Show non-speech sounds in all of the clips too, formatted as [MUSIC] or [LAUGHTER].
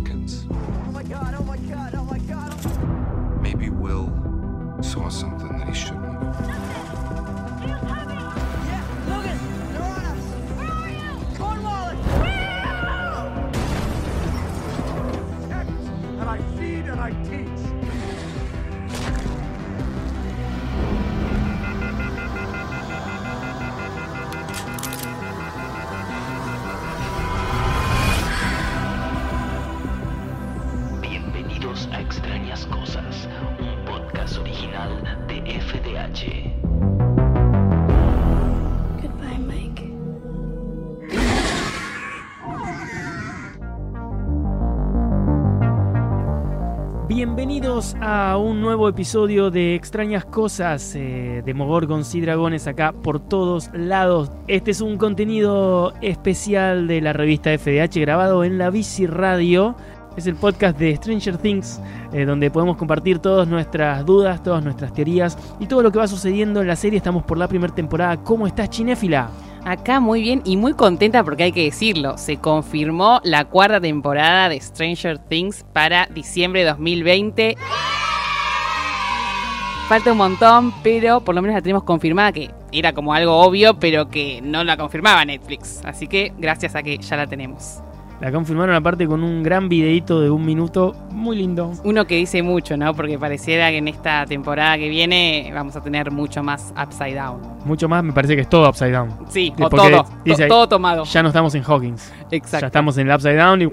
Hawkins. Oh my god, oh my god, oh my god. Maybe Will saw something that he shouldn't have. Bienvenidos a un nuevo episodio de Extrañas Cosas eh, de Mogorgons y Dragones acá por todos lados. Este es un contenido especial de la revista FDH grabado en la Bici Radio. Es el podcast de Stranger Things, eh, donde podemos compartir todas nuestras dudas, todas nuestras teorías y todo lo que va sucediendo en la serie. Estamos por la primera temporada. ¿Cómo estás, Chinéfila? Acá muy bien y muy contenta porque hay que decirlo, se confirmó la cuarta temporada de Stranger Things para diciembre de 2020. Falta un montón, pero por lo menos la tenemos confirmada que era como algo obvio, pero que no la confirmaba Netflix. Así que gracias a que ya la tenemos. La confirmaron aparte con un gran videito de un minuto muy lindo. Uno que dice mucho, ¿no? Porque pareciera que en esta temporada que viene vamos a tener mucho más Upside Down. Mucho más, me parece que es todo upside down. Sí, o todo, dice todo tomado. Ya no estamos en Hawkins. Exacto. Ya estamos en el upside down y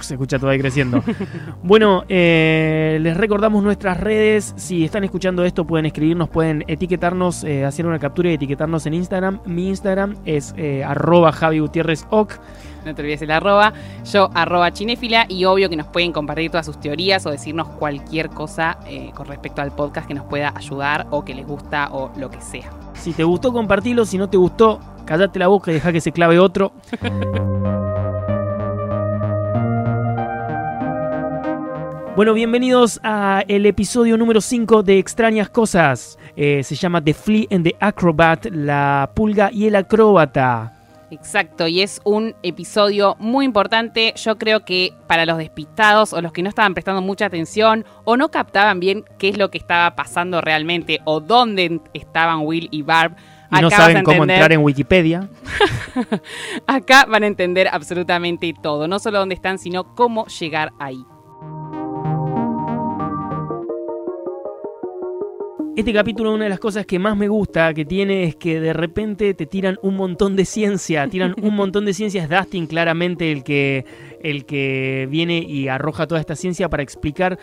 se escucha todo ahí creciendo. [LAUGHS] bueno, eh, les recordamos nuestras redes. Si están escuchando esto, pueden escribirnos, pueden etiquetarnos, eh, hacer una captura y etiquetarnos en Instagram. Mi Instagram es eh, arroba Javi Gutiérrez Oc. No te olvides el arroba, yo arroba chinéfila y obvio que nos pueden compartir todas sus teorías o decirnos cualquier cosa eh, con respecto al podcast que nos pueda ayudar o que les gusta o lo que sea. Si te gustó, compartilo. Si no te gustó, callate la boca y deja que se clave otro. Bueno, bienvenidos a el episodio número 5 de Extrañas Cosas. Eh, se llama The Flea and the Acrobat, la pulga y el acróbata. Exacto, y es un episodio muy importante, yo creo que para los despistados o los que no estaban prestando mucha atención o no captaban bien qué es lo que estaba pasando realmente o dónde estaban Will y Barb. Y no saben cómo entrar en Wikipedia. [LAUGHS] Acá van a entender absolutamente todo, no solo dónde están, sino cómo llegar ahí. Este capítulo, una de las cosas que más me gusta que tiene es que de repente te tiran un montón de ciencia, tiran un [LAUGHS] montón de ciencia. Es Dustin claramente el que, el que viene y arroja toda esta ciencia para explicar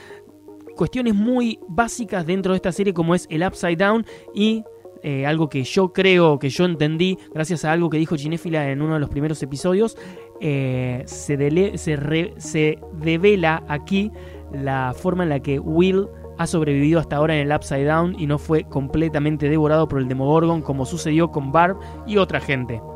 cuestiones muy básicas dentro de esta serie como es el Upside Down y eh, algo que yo creo, que yo entendí, gracias a algo que dijo Ginéfila en uno de los primeros episodios, eh, se, dele- se, re- se devela aquí la forma en la que Will ha sobrevivido hasta ahora en el Upside Down y no fue completamente devorado por el Demogorgon como sucedió con Barb y otra gente. [LAUGHS]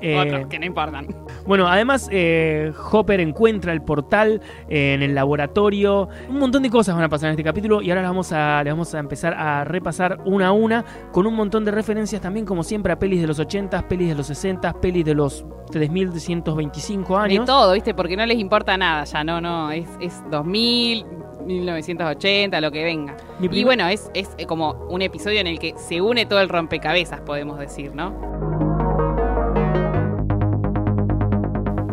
Eh, Otros que no importan. bueno, además eh, Hopper encuentra el portal eh, en el laboratorio. Un montón de cosas van a pasar en este capítulo y ahora les vamos a, les vamos a empezar a repasar una a una con un montón de referencias también como siempre a pelis de los 80, pelis de los 60, pelis de los 3125 De años. todo, ¿viste? Porque no les importa nada ya, no, no, es, es 2000, 1980, lo que venga. Y bueno, es, es como un episodio en el que se une todo el rompecabezas, podemos decir, ¿no?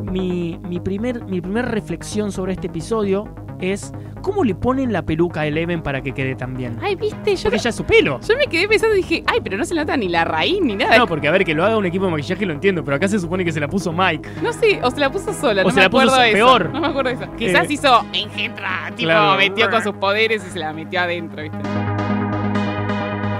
mi, mi primer, mi primer reflexión sobre este episodio es cómo le ponen la peluca a Eleven para que quede tan bien. Ay, ¿viste? Yo, Porque ella es su pelo. yo me quedé pensando y dije, ay, pero no se le nota ni la raíz ni nada. No, porque a ver, que lo haga un equipo de maquillaje lo entiendo, pero acá se supone que se la puso Mike. No sé, o se la puso sola, O no se me la puso acuerdo de eso. peor. No me acuerdo de eso. Quizás Eh, hizo engendra, tipo, claro. metió con sus poderes y se la metió adentro, ¿viste?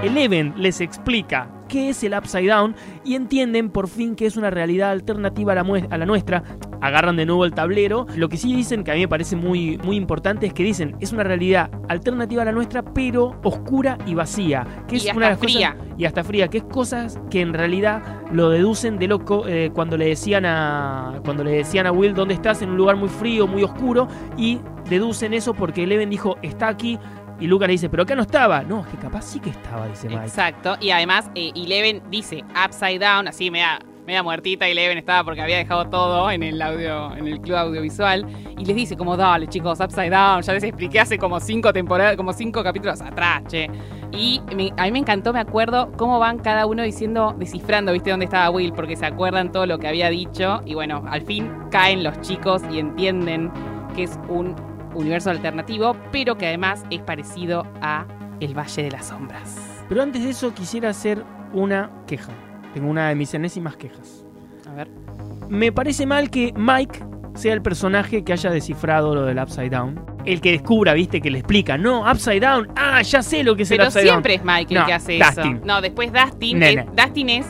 Eleven les explica qué es el Upside Down y entienden por fin que es una realidad alternativa a la, mue- a la nuestra. Agarran de nuevo el tablero. Lo que sí dicen, que a mí me parece muy, muy importante, es que dicen es una realidad alternativa a la nuestra, pero oscura y vacía. Que es Y una de las hasta fría. cosas y hasta fría, que es cosas que en realidad lo deducen de loco eh, cuando le decían a cuando le decían a Will dónde estás en un lugar muy frío, muy oscuro y deducen eso porque Eleven dijo está aquí y Lucas le dice pero acá no estaba. No, es que capaz sí que estaba, dice Mike. Exacto. Y además, eh, Eleven dice upside down, así me da, media muertita y Eleven estaba porque había dejado todo en el audio, en el club audiovisual. Y les dice como, dale chicos, Upside Down, ya les expliqué hace como cinco temporadas, como cinco capítulos atrás, che. Y a mí me encantó, me acuerdo cómo van cada uno diciendo, descifrando, viste, dónde estaba Will, porque se acuerdan todo lo que había dicho. Y bueno, al fin caen los chicos y entienden que es un universo alternativo, pero que además es parecido a El Valle de las Sombras. Pero antes de eso quisiera hacer una queja. Tengo una de mis enésimas quejas. A ver. Me parece mal que Mike sea el personaje que haya descifrado lo del Upside Down. El que descubra, viste, que le explica, no, Upside Down, ah, ya sé lo que es el Pero Upside siempre Down. es Mike el No, que hace Dustin. eso. No, después Dustin. Es- Dustin es.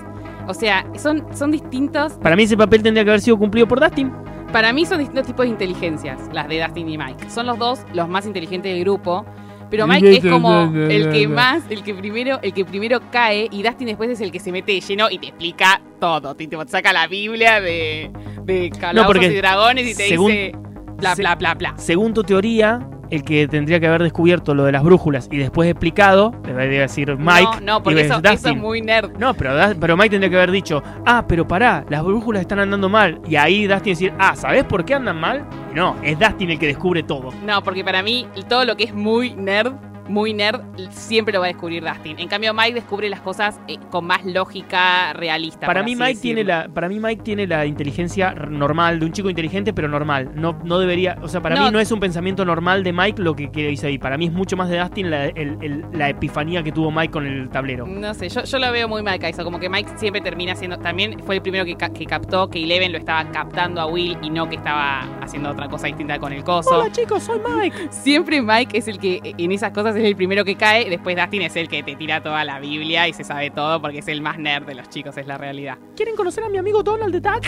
O sea, son, son distintos. Para mí ese papel tendría que haber sido cumplido por Dustin. Para mí son distintos tipos de inteligencias, las de Dustin y Mike. Son los dos los más inteligentes del grupo. Pero Mike es como el que más, el que primero, el que primero cae, y Dustin después es el que se mete de lleno y te explica todo. Te, te saca la Biblia de, de calabozos y dragones y te según- dice bla se- bla bla bla. Según tu teoría, el que tendría que haber descubierto lo de las brújulas y después explicado, debería decir Mike. no, no, porque eso, es muy nerd. No, pero, pero Mike tendría que haber dicho, ah, pero pará, las brújulas están andando mal. Y ahí Dustin decir, ah, ¿sabés por qué andan mal? Y no, es Dustin el que descubre todo. No, porque para mí todo lo que es muy nerd, muy nerd, siempre lo va a descubrir Dustin. En cambio, Mike descubre las cosas eh, con más lógica realista. Para mí, Mike tiene la, para mí Mike tiene la inteligencia normal, de un chico inteligente, pero normal. No, no debería, o sea, para No. mí no es un pensamiento normal de Mike lo que, que dice ahí. Para mí es mucho más de Dustin la, el- el- la epifanía que tuvo Mike con el tablero. No sé, yo, yo lo veo muy Mike eso, como que Mike siempre termina siendo, también fue el primero que, que captó que Eleven lo estaba captando a Will y no que estaba haciendo otra cosa distinta con el coso. Hola chicos, soy Mike. [LAUGHS] Siempre Mike es el que en esas cosas es el primero que cae, después Dustin es el que te tira toda la Biblia y se sabe todo porque es el más nerd de los chicos, es la realidad. ¿Quieren conocer a mi amigo Donald de Duck?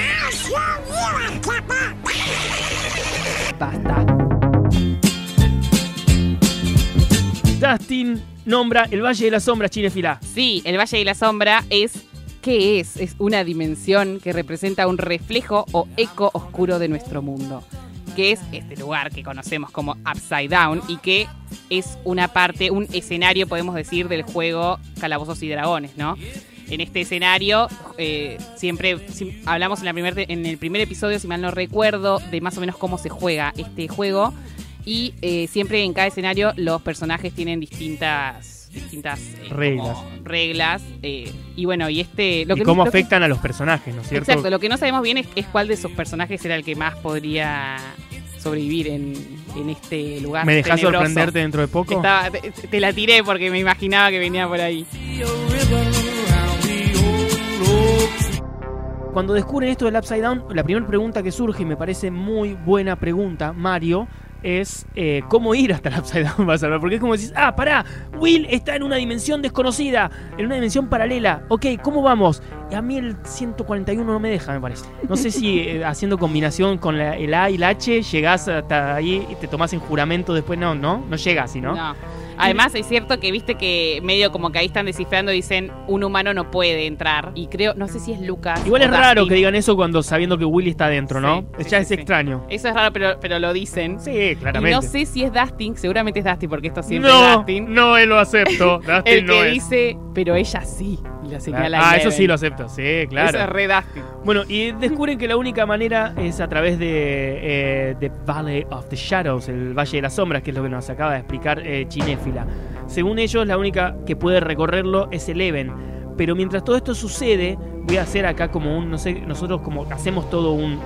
Basta. Dustin nombra el Valle de las Sombras Chinefila. Sí, el Valle de la Sombra es. ¿Qué es? Es una dimensión que representa un reflejo o eco oscuro de nuestro mundo. Que es este lugar que conocemos como Upside Down y que es una parte, un escenario, podemos decir, del juego Calabozos y Dragones, ¿no? En este escenario, eh, siempre hablamos en, la primer en el primer episodio, si mal no recuerdo, de más o menos cómo se juega este juego. Y eh, siempre en cada escenario los personajes tienen distintas distintas eh, como Reglas. reglas eh, y bueno y este lo y que cómo lo que- afectan a los personajes, ¿no es cierto? exacto lo que no sabemos bien es, es cuál de sus personajes era el que más podría sobrevivir en, en este lugar ¿Me dejas tenebroso. sorprenderte dentro de poco? Estaba- te, te la tiré porque me imaginaba que venía por ahí Cuando descubren esto del Upside Down, la primera pregunta que surge, y me parece muy buena pregunta, Mario, es eh, cómo ir hasta el Upside Down, [LAUGHS] ver. Porque es como decís, ah, pará, Will está en una dimensión desconocida, en una dimensión paralela. Ok, ¿cómo vamos? Y a mí el 141 no me deja, me parece. No sé si eh, [LAUGHS] haciendo combinación con la- el A y el H llegás hasta ahí y te tomás en juramento después. No, no, no llega así, ¿no? No. Además, es cierto que viste que medio como que ahí están descifrando y dicen un humano no puede entrar. Y creo, no sé si es Lucas. Igual es raro Dustin. que digan eso cuando sabiendo que Willy está adentro, ¿no? Sí, sí, ya sí, es extraño. Eso es raro, pero, pero lo dicen. Sí, Y claramente. no sé si es Dustin, seguramente es Dustin, porque esto siempre es Dustin. no, él lo acepto. [LAUGHS] Dustin el no que es. dice, pero ella sí. Y la señala ah, Eleven. eso sí lo acepto, sí, claro. Eso es re Dustin. Bueno, y descubren que la única manera es a través de eh, The Valley of the Shadows, el Valle de las Sombras, que es lo que nos acaba de explicar eh, Según ellos, la única que puede recorrerlo es Eleven. Pero mientras todo esto sucede, voy a hacer acá como un, no sé, nosotros como hacemos todo un-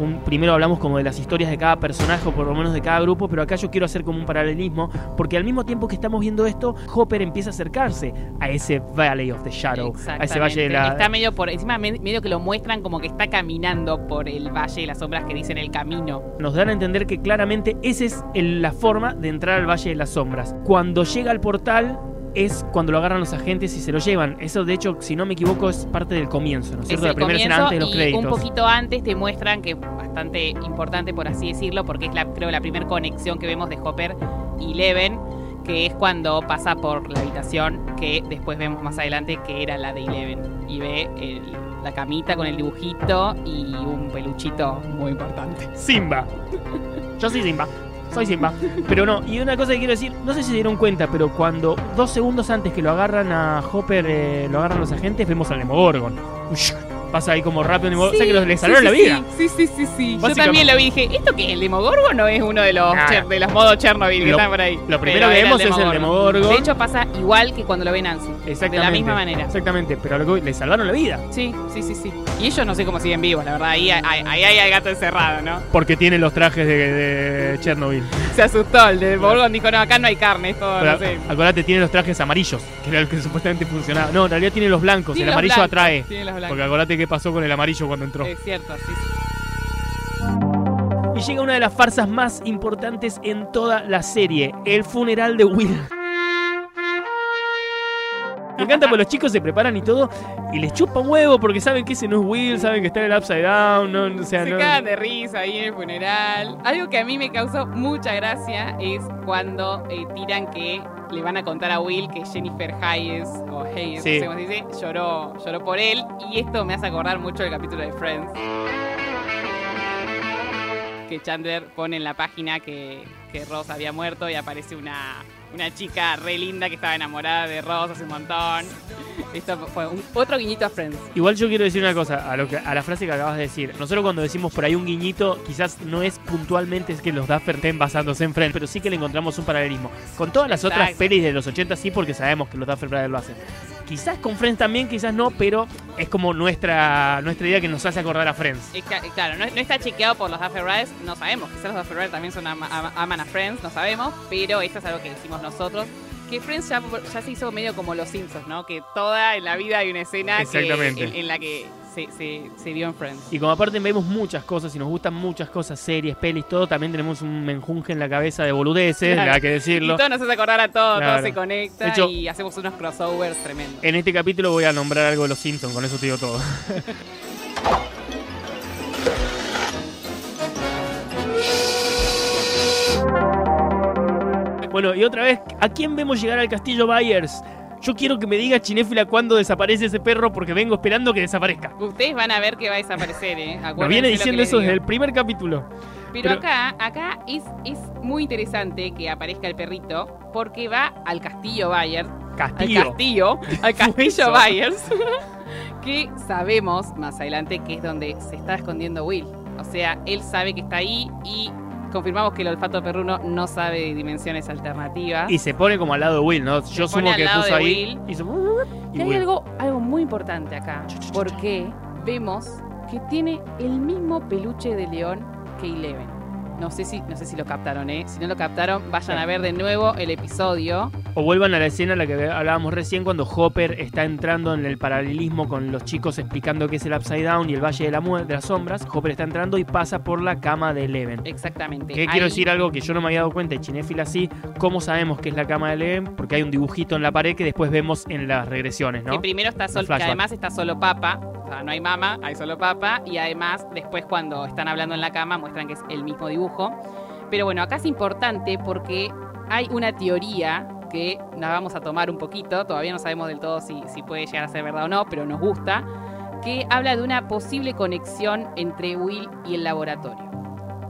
un- primero hablamos como de las historias de cada personaje o por lo menos de cada grupo, pero acá yo quiero hacer como un paralelismo, porque al mismo tiempo que estamos viendo esto, Hopper empieza a acercarse a ese Valley of the Shadow, a ese Valle de la... Está medio por encima, me- medio que lo muestran como que está caminando por el Valle de las Sombras que dicen el camino. nos dan a entender que claramente esa es el- la forma de entrar al Valle de las Sombras. Cuando llega al portal es cuando lo agarran los agentes y se lo llevan. Eso, de hecho, si no me equivoco, es parte del comienzo, ¿no es Es cierto? el la primera escena antes de los y créditos. un poquito antes te muestran que bastante importante, por así decirlo, porque es la, creo la primera conexión que vemos de Hopper y Eleven, que es cuando pasa por la habitación que después vemos más adelante que era la de Eleven y ve el- la camita con el dibujito y un peluchito muy importante. Simba. [LAUGHS] Yo soy Simba. Soy Simba. Pero no, y una cosa que quiero decir, no sé si se dieron cuenta, pero cuando dos segundos antes que lo agarran a Hopper, eh, lo agarran los agentes, vemos al Demogorgon. Ush, Pasa ahí como rápido. o sea Sí, que los- le sí, salvaron sí, la vida. Sí, sí, sí, sí. Yo también lo vi dije, ¿esto qué es? ¿El Demogorgon no es uno de los, cher- de los modos Chernobyl que Lo- están por ahí? lo primero Pero que vemos es el Demogorgon. De hecho pasa igual que cuando lo ve Nancy. Exactamente. De la misma manera. Exactamente. Pero lo que- le salvaron la vida. Sí, sí, sí, sí. Y ellos no sé cómo siguen vivos, la verdad. Ahí ahí- ahí hay el gato encerrado, ¿no? Porque tienen los trajes de, de Chernobyl. Se asustó. El Demogorgon dijo, no, acá no hay carne, esto Pero, no sé. Acordate, tiene los trajes amarillos, que era el que [LAUGHS] supuestamente funcionaba. No, en realidad tiene los blancos. Tiene el los amarillo blancos, atrae. tiene los blancos. Porque acordate qué pasó con el amarillo cuando entró. Es cierto, sí. Y llega una de las farsas más importantes en toda la serie, el funeral de Will. Me encanta porque los chicos se preparan y todo y les chupa un huevo porque saben que ese no es Will, saben que está en el Upside Down, no, o sea, Se no- cagan de risa ahí en el funeral. Algo que a mí me causó mucha gracia es cuando eh, tiran que le van a contar a Will que Jennifer Hayes, o Hayes, Sí. no sé cómo se dice, lloró, lloró por él. Y esto me hace acordar mucho del capítulo de Friends. Que Chandler pone en la página que, que Ross había muerto y aparece una, una chica re linda que estaba enamorada de Ross hace un montón. Esto fue un- otro guiñito a Friends. Igual yo quiero decir una cosa a, lo que, a la frase que acabas de decir. Nosotros cuando decimos por ahí un guiñito, quizás no es puntualmente es que los Duffer estén basándose en Friends, pero sí que le encontramos un paralelismo. Con todas las otras pelis de los 80 sí, porque sabemos que los Duffer Brothers lo hacen. Quizás con Friends también, quizás no, pero es como nuestra, nuestra idea que nos hace acordar a Friends. Claro, no, no está chequeado por los Brothers, no sabemos. Quizás los Brothers también son ama- ama- aman a Friends, no sabemos, pero esto es algo que decimos nosotros. Que Friends ya, ya se hizo medio como los Simpsons, ¿no? Que toda en la vida hay una escena que- Exactamente. en, en la que se, se, se vio en Friends. Y como aparte vemos muchas cosas y nos gustan muchas cosas, series, pelis, todo, también tenemos un menjunje en la cabeza de boludeces, Claro. hay que Y decirlo. todo nos hace acordar a todo, Claro. todo se conecta hecho- y hacemos unos crossovers tremendos. En este capítulo voy a nombrar algo de los Simpsons, con eso te digo todo. [LAUGHS] bueno, y otra vez, ¿a quién vemos llegar al castillo Byers? Yo quiero que me diga Chinéfila cuándo desaparece ese perro porque vengo esperando que desaparezca. Ustedes van a ver que va a desaparecer, ¿eh? Me Acuérdense viene lo que diciendo eso desde el primer capítulo. Pero, Pero- acá, acá es, es muy interesante que aparezca el perrito porque va al castillo Bayer, al Castillo. castillo, al castillo [LAUGHS] Byers, [LAUGHS] que sabemos más adelante que es donde se está escondiendo Will. O sea, él sabe que está ahí y confirmamos que el olfato perruno no sabe de dimensiones alternativas. Y se pone como al lado de Will, ¿no? Yo Se sumo que puso ahí. Will. hizo- y Y hay algo, algo muy importante acá, porque vemos que tiene el mismo peluche de león que Eleven. No sé si, no sé si lo captaron, ¿eh? Si no lo captaron, vayan a ver de nuevo el episodio. O vuelvan a la escena a la que hablábamos recién cuando Hopper está entrando en el paralelismo con los chicos explicando qué es el Upside Down y el Valle de, la de las Sombras. Hopper está entrando y pasa por la cama de Eleven. Exactamente. Que Ahí- quiero decir algo que yo no me había dado cuenta, y Chinéfila sí, ¿cómo sabemos que es la cama de Eleven? Porque hay un dibujito en la pared que después vemos en las regresiones, Que ¿no? primero está solo, que además está solo papa, o sea, no hay mama, hay solo papa, y además después cuando están hablando en la cama muestran que es el mismo dibujo. Pero bueno, acá es importante porque hay una teoría que la vamos a tomar un poquito, todavía no sabemos del todo si, si puede llegar a ser verdad o no, pero nos gusta, que habla de una posible conexión entre Will y el laboratorio.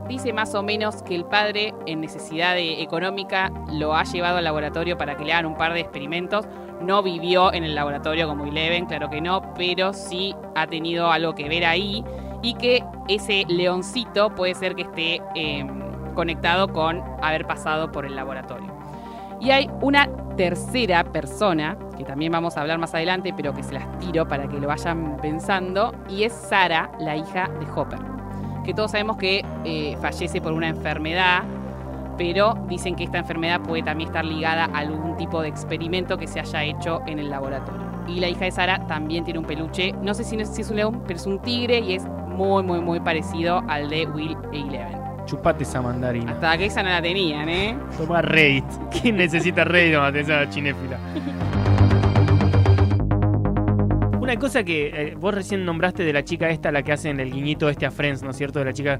Dice más o menos que el padre, en necesidad de- económica, lo ha llevado al laboratorio para que le hagan un par de experimentos. No vivió en el laboratorio como Eleven, claro que no, pero sí ha tenido algo que ver ahí. Y que ese leoncito puede ser que esté eh, conectado con haber pasado por el laboratorio. Y hay una tercera persona, que también vamos a hablar más adelante, pero que se las tiro para que lo vayan pensando, y es Sara, la hija de Hopper que todos sabemos que eh, fallece por una enfermedad, pero dicen que esta enfermedad puede también estar ligada a algún tipo de experimento que se haya hecho en el laboratorio. Y la hija de Sara también tiene un peluche, no sé si es un león, pero es un tigre y es muy, muy, muy parecido al de Will e Eleven. Chupate esa mandarina. Hasta que esa no la tenían, ¿eh? Toma Reddit. [LAUGHS] ¿Quién necesita Reddit no esa chinéfila? [LAUGHS] Una cosa que eh, vos recién nombraste de la chica esta, la que hacen el guiñito este a Friends, ¿no es cierto? De la chica.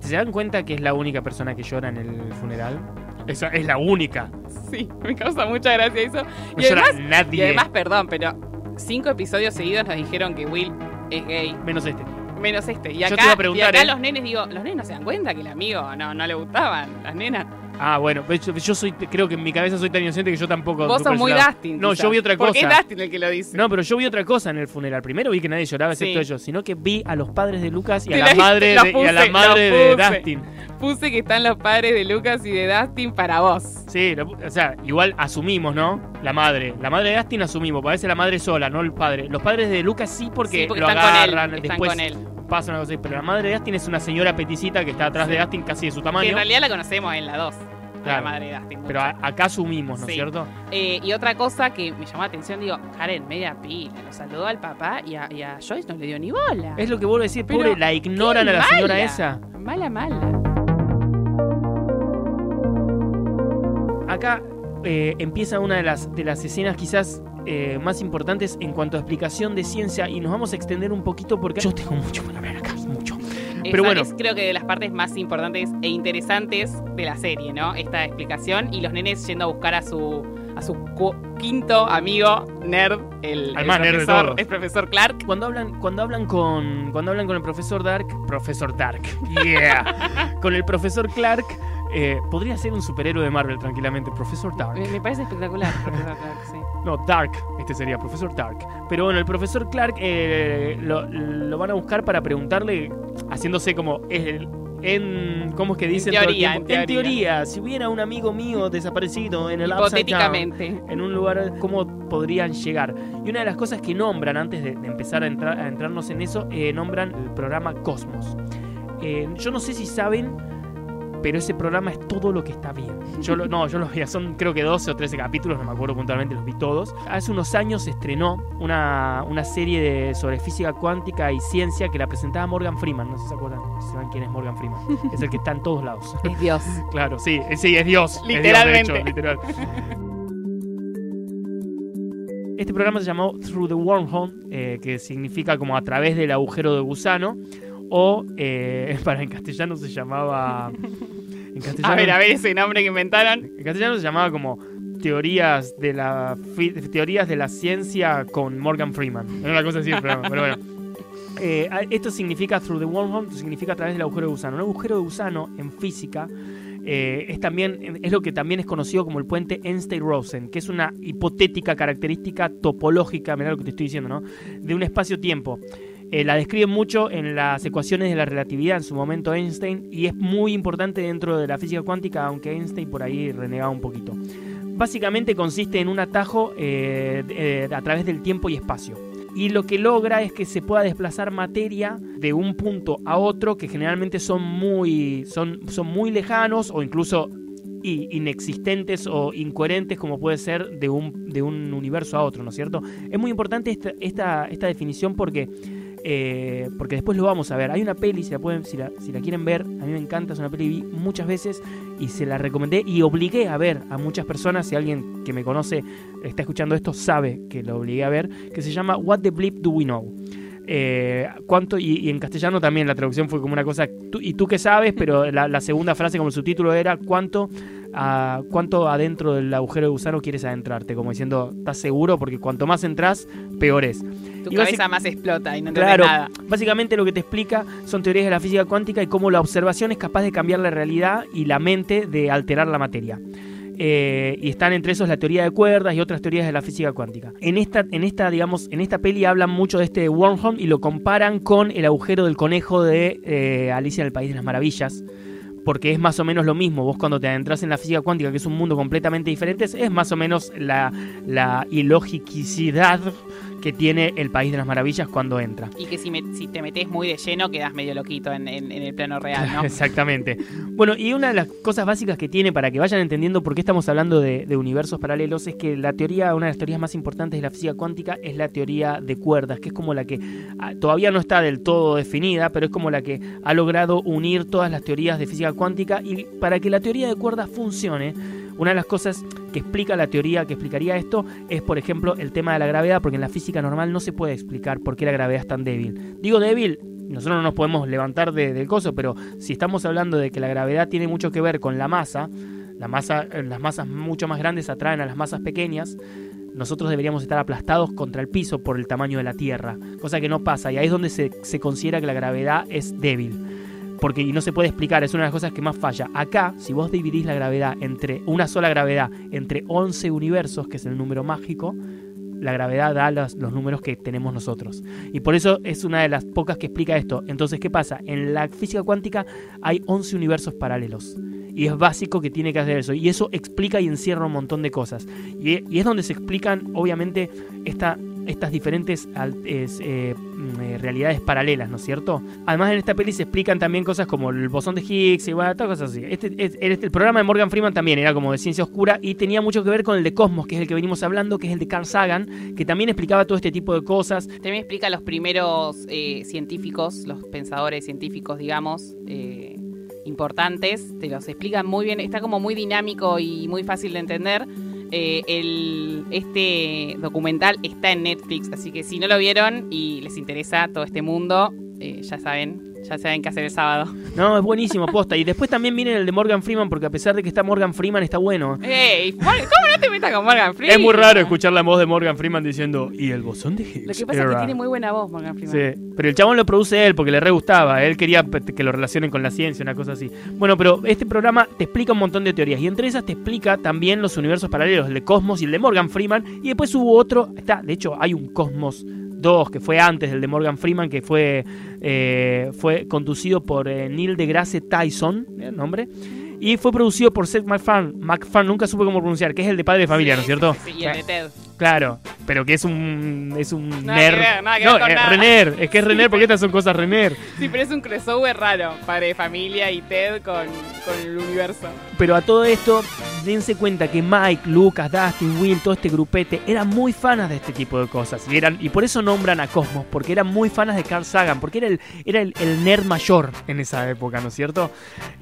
¿Se dan cuenta que es la única persona que llora en el funeral? Esa es la única. Sí, me causa mucha gracia eso. No Y llora además, nadie. y además, perdón, pero cinco episodios seguidos nos dijeron que Will es gay. menos este. Menos este. Y Yo acá, te iba a preguntar, y acá ¿eh? los nenes, digo, los nenes no se dan cuenta que el amigo no, no le gustaban, las nenas. Ah, bueno, pues yo, yo soy, creo que en mi cabeza soy tan inocente que yo tampoco. Vos sos muy. Dustin. No, quizás. yo vi otra cosa. Porque es Dustin el que lo dice. No, pero yo vi otra cosa en el funeral. Primero vi que nadie lloraba excepto ellos, sino que vi a los padres de Lucas y a la madre y a la madre de. Dustin. Puse que están los padres de Lucas y de Dustin para vos. Sí, lo- o sea, igual asumimos, ¿no? La madre. La madre de Dustin asumimos, parece la madre sola, no el padre. Los padres de Lucas sí porque, Sí, porque lo están con él, agarran, después con él. Pasa una cosa así. Pero la madre de Dustin es una señora peticita que está atrás de Dustin casi de su Que tamaño. en realidad la conocemos en la 2. Claro. La madre de Dustin. Pero acá asumimos, ¿no es Sí. cierto? Eh, y otra cosa que me llamó la atención, digo, Karen, media pila, lo saludó al papá y a, y a Joyce no le dio ni bola. Es lo que vuelvo a decir, Pero, pobre, la ignoran ¡Qué a la señora esa. Mala, mala. Acá eh, empieza una de las, de las escenas quizás eh, más importantes en cuanto a explicación de ciencia y nos vamos a extender un poquito porque yo tengo mucho para ver acá, mucho. Pero Esa bueno. es creo que de las partes más importantes e interesantes de la serie, ¿no? Esta explicación y los nenes yendo a buscar a su a su quinto amigo nerd, el, el más nerd de profesor, todos. el profesor Clark. Cuando hablan, cuando hablan con. Cuando hablan con el profesor Dark. Profesor Dark. Yeah. [LAUGHS] con el profesor Clark. Eh, podría ser un superhéroe de Marvel tranquilamente. Profesor Dark. Me, me parece espectacular, profesor Clark, sí. [LAUGHS] No, Dark. Este sería Profesor Dark. Pero bueno, el profesor Clark eh, lo, lo van a buscar para preguntarle. Haciéndose como. el- en, ¿Cómo es que dicen el teoría, en En teoría, si hubiera un amigo mío desaparecido en el Down, Hipotéticamente. en un lugar, ¿cómo podrían llegar? Y una de las cosas que nombran antes de, de empezar a, entrar, a entrarnos en eso, eh, nombran el programa Cosmos. Eh, yo no sé si saben, pero ese programa es todo lo que está bien. Yo lo- no, yo los veía, son creo que 12 o 13 capítulos, no me acuerdo puntualmente, los vi todos. Hace unos años se estrenó una, una serie de- sobre física cuántica y ciencia que la presentaba Morgan Freeman, no sé si se acuerdan, si saben quién es Morgan Freeman. Es el que está en todos lados. [LAUGHS] Es Dios. [LAUGHS] Claro, sí, eh, sí, es Dios. es Dios, de Literalmente. hecho, literal. Este programa se llamó Through the Wormhole, eh, que significa como a través del agujero de gusano, o eh, [LAUGHS] para en castellano se llamaba... A ver, a ver ese nombre que inventaron. En castellano se llamaba como teorías de la teorías de la ciencia con Morgan Freeman. Era una cosa así el programa, [LAUGHS] pero bueno. Eh, esto significa through the wormhole, significa a través del agujero de gusano. Un agujero de gusano en física eh, es también es lo que también es conocido como el puente Einstein-Rosen, que es una hipotética característica topológica, mirá lo que te estoy diciendo, ¿no? De un espacio-tiempo. Eh, la describen mucho en las ecuaciones de la relatividad en su momento Einstein y es muy importante dentro de la física cuántica, aunque Einstein por ahí renegaba un poquito. Básicamente consiste en un atajo eh, eh, a través del tiempo y espacio. Y lo que logra es que se pueda desplazar materia de un punto a otro que generalmente son muy, son, son muy lejanos o incluso inexistentes o incoherentes como puede ser de un, de un universo a otro, ¿no es cierto? Es muy importante esta, esta, esta definición porque, eh, porque después lo vamos a ver. Hay una peli, si la, quieren ver, a mí me encanta, es una peli que vi muchas veces y se la recomendé y obligué a ver a muchas personas, si alguien que me conoce está escuchando esto sabe que lo obligué a ver, que se llama What the Bleep Do We Know. Eh, ¿cuánto? Y, en castellano también la traducción fue como una cosa, y tú qué sabes, pero la, la segunda frase como el subtítulo era ¿cuánto, ah, ¿cuánto adentro del agujero de gusano quieres adentrarte? Como diciendo, ¿estás seguro? Porque cuanto más entras, peor es. Tu Y cabeza más explota y no Claro, nada. básicamente lo que te explica son teorías de la física cuántica y cómo la observación es capaz de cambiar la realidad y la mente de alterar la materia. Eh, y están entre esos la teoría de cuerdas y otras teorías de la física cuántica. En esta, en esta, digamos, en esta peli hablan mucho de este wormhole y lo comparan con el agujero del conejo de eh, Alicia en el País de las Maravillas. Porque es más o menos lo mismo. Vos cuando te adentras en la física cuántica, que es un mundo completamente diferente, es más o menos la, la ilogicidad que tiene el País de las Maravillas cuando entra. Y que si, me- si te metes muy de lleno quedas medio loquito en, en- en el plano real, ¿no? [LAUGHS] Exactamente. Bueno, y una de las cosas básicas que tiene para que vayan entendiendo por qué estamos hablando de, de universos paralelos es que la teoría, una de las teorías más importantes de la física cuántica es la teoría de cuerdas, que es como la que ah, todavía no está del todo definida, pero es como la que ha logrado unir todas las teorías de física cuántica y para que la teoría de cuerdas funcione, una de las cosas que explica la teoría que explicaría esto es, por ejemplo, el tema de la gravedad, porque en la física normal no se puede explicar por qué la gravedad es tan débil. Digo débil, nosotros no nos podemos levantar de- del coso, pero si estamos hablando de que la gravedad tiene mucho que ver con la masa, la masa eh, las masas mucho más grandes atraen a las masas pequeñas, nosotros deberíamos estar aplastados contra el piso por el tamaño de la Tierra, cosa que no pasa, y ahí es donde se, se considera que la gravedad es débil. Porque no se puede explicar, es una de las cosas que más falla. Acá, si vos dividís la gravedad entre una sola gravedad, entre 11 universos, que es el número mágico, la gravedad da los, los números que tenemos nosotros. Y por eso es una de las pocas que explica esto. Entonces, ¿qué pasa? En la física cuántica hay 11 universos paralelos. Y es básico que tiene que hacer eso. Y eso explica y encierra un montón de cosas. Y es donde se explican, obviamente, esta, estas diferentes eh, mm, eh, realidades paralelas, ¿no es cierto? Además, en esta peli se explican también cosas como el bosón de Higgs y bueno, todas cosas así. Este, es- este- el programa de Morgan Freeman también era como de ciencia oscura y tenía mucho que ver con el de Cosmos, que es el que venimos hablando, que es el de Carl Sagan, que también explicaba todo este tipo de cosas. También explica los primeros eh, científicos, los pensadores científicos, digamos, importantes. Te los explican muy bien. Está como muy dinámico y muy fácil de entender. Eh, el, este documental está en Netflix, así que si no lo vieron y les interesa todo este mundo, eh, ya saben, ya saben qué hacer el sábado. No, es buenísimo, posta. Y después también miren el de Morgan Freeman, porque a pesar de que está Morgan Freeman, está bueno. ¡Ey! ¿Cómo no te metas con Morgan Freeman? Es muy raro escuchar la voz de Morgan Freeman diciendo, y el bosón de Higgs. Lo que pasa es que era". tiene muy buena voz, Morgan Freeman. Sí, pero el chabón lo produce él porque le re gustaba. Él quería que lo relacionen con la ciencia, una cosa así. Bueno, pero este programa te explica un montón de teorías. Y entre esas te explica también los universos paralelos, el de Cosmos y el de Morgan Freeman. Y después hubo otro. Está, de hecho, hay un Cosmos 2 que fue antes del de Morgan Freeman, que fue, eh, fue conducido por eh, Neil deGrasse Tyson, ¿eh, el nombre. Y fue producido por Seth MacFarlane. MacFarlane, nunca supe cómo pronunciar, que es el de Padre de Familia, ¿no es cierto? Sí, y el de Ted. Claro, pero que es un es un Nada que nerd. ver, nada que no, ver es nada. Rener, es que es Rener porque estas son cosas Rener. Sí, pero es un crossover raro. Padre de familia y Ted con, con el universo. Pero a todo esto, dense cuenta que Mike, Lucas, Dustin, Will, todo este grupete eran muy fanas de este tipo de cosas. Y, eran, y por eso nombran a Cosmos, porque eran muy fanas de Carl Sagan, porque era el, era el, el nerd mayor en esa época, ¿no es cierto?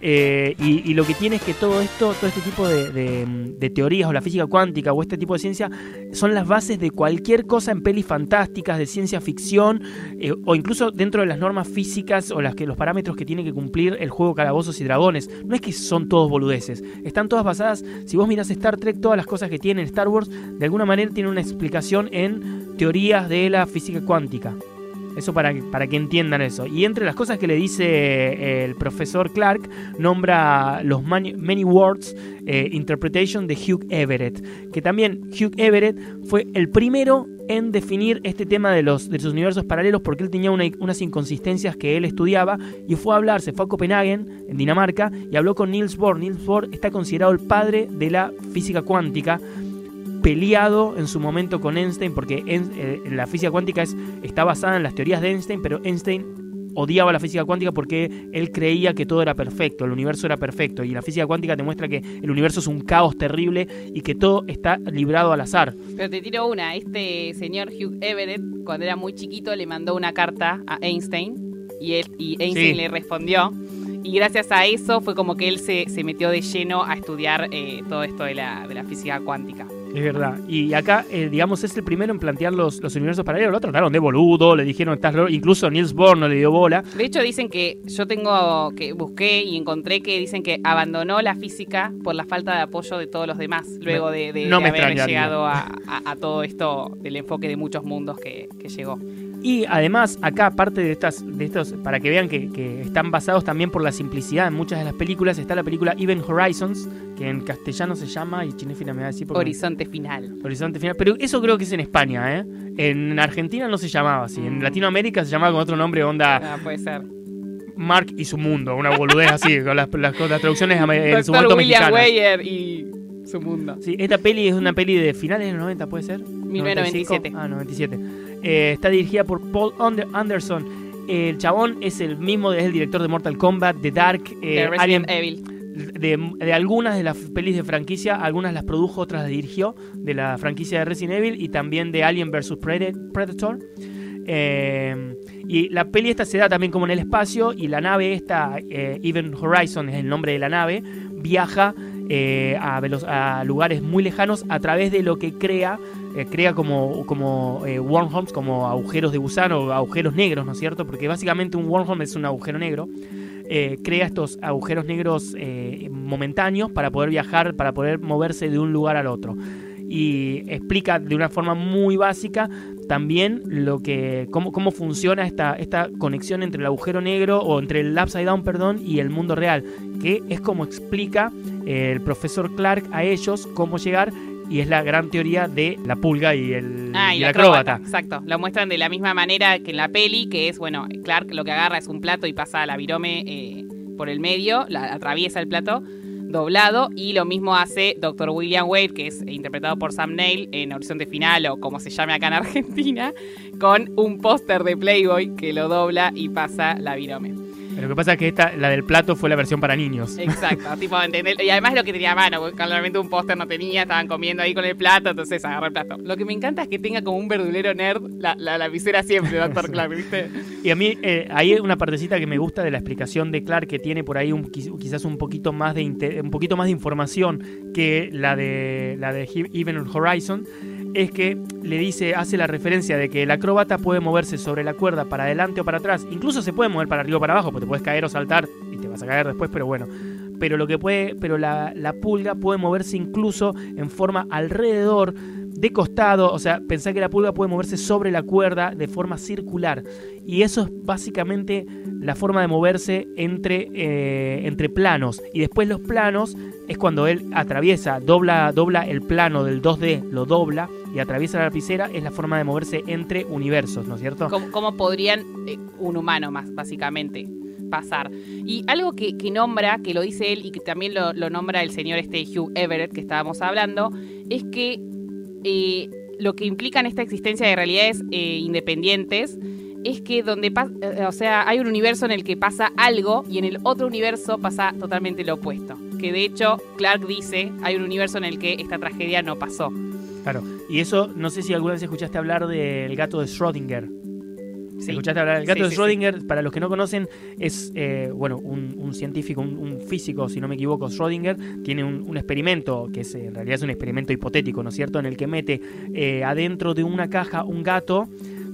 Eh, y, y lo que tiene es que todo esto, todo este tipo de, de- de teorías o la física cuántica o este tipo de ciencia son las bases de cualquier cosa en pelis fantásticas, de ciencia ficción, eh, o incluso dentro de las normas físicas o las que los parámetros que tiene que cumplir el juego Calabozos y Dragones. No es que son todos boludeces, están todas basadas, si vos mirás Star Trek, todas las cosas que tiene Star Wars, de alguna manera tienen una explicación en teorías de la física cuántica. Eso para, para que entiendan eso. Y entre las cosas que le dice eh, el profesor Clark, nombra los many, words eh, interpretation de Hugh Everett. Que también Hugh Everett fue el primero en definir este tema de los, de los universos paralelos porque él tenía una- unas inconsistencias que él estudiaba y fue a hablar, se fue a Copenhague, en Dinamarca, y habló con Niels Bohr. Niels Bohr está considerado el padre de la física cuántica peleado en su momento con Einstein porque en- eh, la física cuántica es, está basada en las teorías de Einstein, pero Einstein odiaba la física cuántica porque él creía que todo era perfecto, el universo era perfecto y la física cuántica te muestra que el universo es un caos terrible y que todo está librado al azar. Pero te tiro una. Este señor Hugh Everett, cuando era muy chiquito, le mandó una carta a Einstein y, él, y Einstein Sí. le respondió. Y gracias a eso fue como que él se, se metió de lleno a estudiar eh, todo esto de la, de la física cuántica. Es verdad. Y acá, eh, digamos, es el primero en plantear los, los universos paralelos. Lo trataron de boludo, le dijeron, estás loco". incluso Niels Bohr no le dio bola. De hecho, dicen que yo tengo que busqué y encontré que dicen que abandonó la física por la falta de apoyo de todos los demás, luego de, de- no de haber extrañaría. llegado a, a- a todo esto del enfoque de muchos mundos que, que llegó. Y además, acá, aparte de estas, de estos, para que vean que, que están basados también por la simplicidad en muchas de las películas, está la película Even Horizons, que en castellano se llama, y Chinefina me va a decir porque- Horizonte final. Horizonte Final. Pero eso creo que es en España, ¿eh? En Argentina no se llamaba así. En Latinoamérica se llamaba con otro nombre, onda Ah, puede ser. Mark y su mundo, una boludez así, [LAUGHS] con las, las- con las traducciones en su momento William. Weyer y su mundo. Sí, esta peli es una peli de finales de los 90, ¿puede ser? 1997. 95. Ah, 97. Eh, está dirigida por Paul Ander- Anderson. El chabón es el mismo, es el director de Mortal Kombat, de Dark, eh, Resident Alien- Evil. De, de algunas de las pelis de franquicia, algunas las produjo, otras las dirigió, de la franquicia de Resident Evil y también de Alien vs Predator. Eh, y la peli esta se da también como en el espacio y la nave esta, eh, Even Horizon es el nombre de la nave, viaja eh, a, a lugares muy lejanos a través de lo que crea, eh, crea como, como eh, wormholes, como agujeros de gusano, agujeros negros, ¿no es cierto? Porque básicamente un wormhole es un agujero negro eh, crea estos agujeros negros eh, momentáneos para poder viajar, para poder moverse de un lugar al otro. y explica de una forma muy básica también lo que cómo, cómo funciona esta, esta conexión entre el agujero negro o entre el upside down, perdón, y el mundo real, que es como explica eh, el profesor Clark a ellos cómo llegar y es la gran teoría de la pulga y el, Ah, y, y la el acróbata. Exacto. Lo muestran de la misma manera que en la peli, que es, bueno, Clark lo que agarra es un plato y pasa la virome eh, por el medio, la, atraviesa el plato doblado y lo mismo hace Dr. William Wade, que es interpretado por Sam Neill en Horizonte Final o como se llame acá en Argentina, con un póster de Playboy que lo dobla y pasa la virome. Lo que pasa es que esta, la del plato fue la versión para niños. Exacto, [LAUGHS] tipo, ¿entendés? Y además lo que tenía a mano, porque claramente un póster no tenía, estaban comiendo ahí con el plato, entonces agarró el plato. Lo que me encanta es que tenga como un verdulero nerd la, la lapicera siempre, Dr. Clark, ¿viste? Y a mí eh, hay una partecita que me gusta de la explicación de Clark que tiene por ahí un, quiz- quizás un poquito más de un poquito más de información que la de la de Even Horizon es que le dice hace la referencia de que el acróbata puede moverse sobre la cuerda para adelante o para atrás, incluso se puede mover para arriba o para abajo, porque te puedes caer o saltar y te vas a caer después, pero bueno. Pero lo que puede, pero la, la pulga puede moverse incluso en forma alrededor, de costado, o sea, pensá que la pulga puede moverse sobre la cuerda de forma circular. Y eso es básicamente la forma de moverse entre, eh, entre planos. Y después los planos es cuando él atraviesa, dobla, dobla el plano del 2D, lo dobla y atraviesa la lapicera, es la forma de moverse entre universos, ¿no es cierto? ¿Cómo, cómo podrían eh, un humano más, básicamente, pasar? Y algo que, que nombra, que lo dice él y que también lo, lo nombra el señor este Hugh Everett que estábamos hablando, es que eh, lo que implica en esta existencia de realidades eh, independientes es que donde pas- eh, o sea, hay un universo en el que pasa algo y en el otro universo pasa totalmente lo opuesto. Que de hecho Clark dice, hay un universo en el que esta tragedia no pasó. Claro. Y eso, no sé si alguna vez escuchaste hablar del gato de Schrödinger. Sí. ¿Escuchaste hablar del gato Sí, de sí. Schrödinger? Para los que no conocen, es eh, bueno un, un científico, un, un físico, si no me equivoco, Schrödinger, tiene un, un experimento, que es, en realidad es un experimento hipotético, ¿no es cierto?, en el que mete eh, adentro de una caja un gato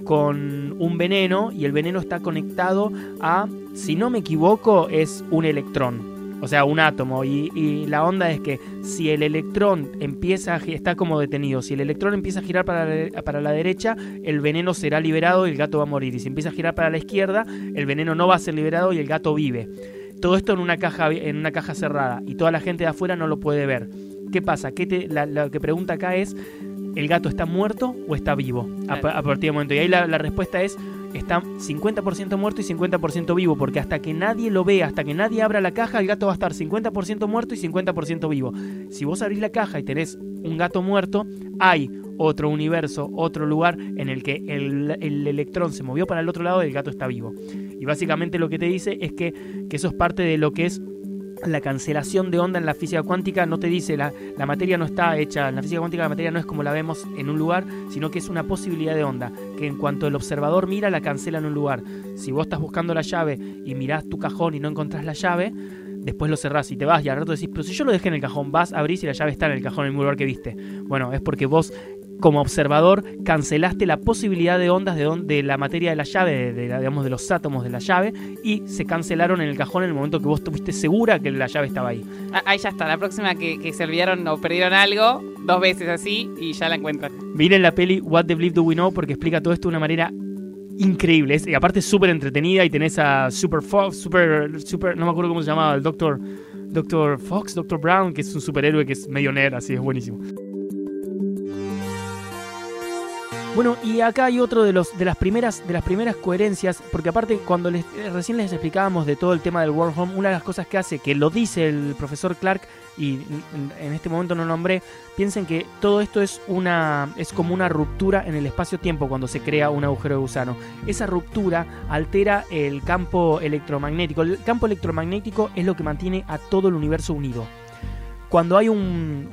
con un veneno y el veneno está conectado a, si no me equivoco, es un electrón. O sea, un átomo. Y, y la onda es que si el electrón empieza a está como detenido, si el electrón empieza a girar para la, para la derecha, el veneno será liberado y el gato va a morir. Y si empieza a girar para la izquierda, el veneno no va a ser liberado y el gato vive. Todo esto en una caja, en una caja cerrada y toda la gente de afuera no lo puede ver. ¿Qué pasa? ¿Qué te- la- lo que pregunta acá es, ¿el gato está muerto o está vivo? A, a partir del momento. Y ahí la, la respuesta es, está 50% muerto y 50% vivo, porque hasta que nadie lo vea, hasta que nadie abra la caja, el gato va a estar 50% muerto y 50% vivo. Si vos abrís la caja y tenés un gato muerto, hay otro universo, otro lugar en el que el, el electrón se movió para el otro lado y el gato está vivo. Y básicamente lo que te dice es que, que eso es parte de lo que es la cancelación de onda en la física cuántica no te dice la, la materia no está hecha, en la física cuántica la materia no es como la vemos en un lugar, sino que es una posibilidad de onda, que en cuanto el observador mira la cancela en un lugar. Si vos estás buscando la llave y mirás tu cajón y no encontrás la llave, después lo cerrás y te vas y al rato decís, pero si yo lo dejé en el cajón, vas, abrís y la llave está en el cajón en el lugar que viste. Bueno, es porque vos como observador cancelaste la posibilidad de ondas de, on- de la materia de la llave, de, digamos de los átomos de la llave, y se cancelaron en el cajón en el momento que vos estuviste segura que la llave estaba ahí. Ah, Ahí ya está, la próxima que, que se olvidaron o perdieron algo, dos veces así y ya la encuentran. Miren la peli What the Bleep Do We Know porque explica todo esto de una manera increíble. Es- y aparte es súper entretenida y tenés a Super Fox, Super, Super, no me acuerdo cómo se llamaba, el Doctor, Doctor Fox, Doctor Brown, que es un superhéroe que es medio nerd, así es buenísimo. Bueno, y acá hay otro de los de las primeras de las primeras coherencias, porque aparte cuando les, recién les explicábamos de todo el tema del wormhole, una de las cosas que hace, que lo dice el profesor Clark y en- en este momento no nombré, piensen que todo esto es una es como una ruptura en el espacio-tiempo cuando se crea un agujero de gusano. Esa ruptura altera el campo electromagnético. El campo electromagnético es lo que mantiene a todo el universo unido. Cuando hay un,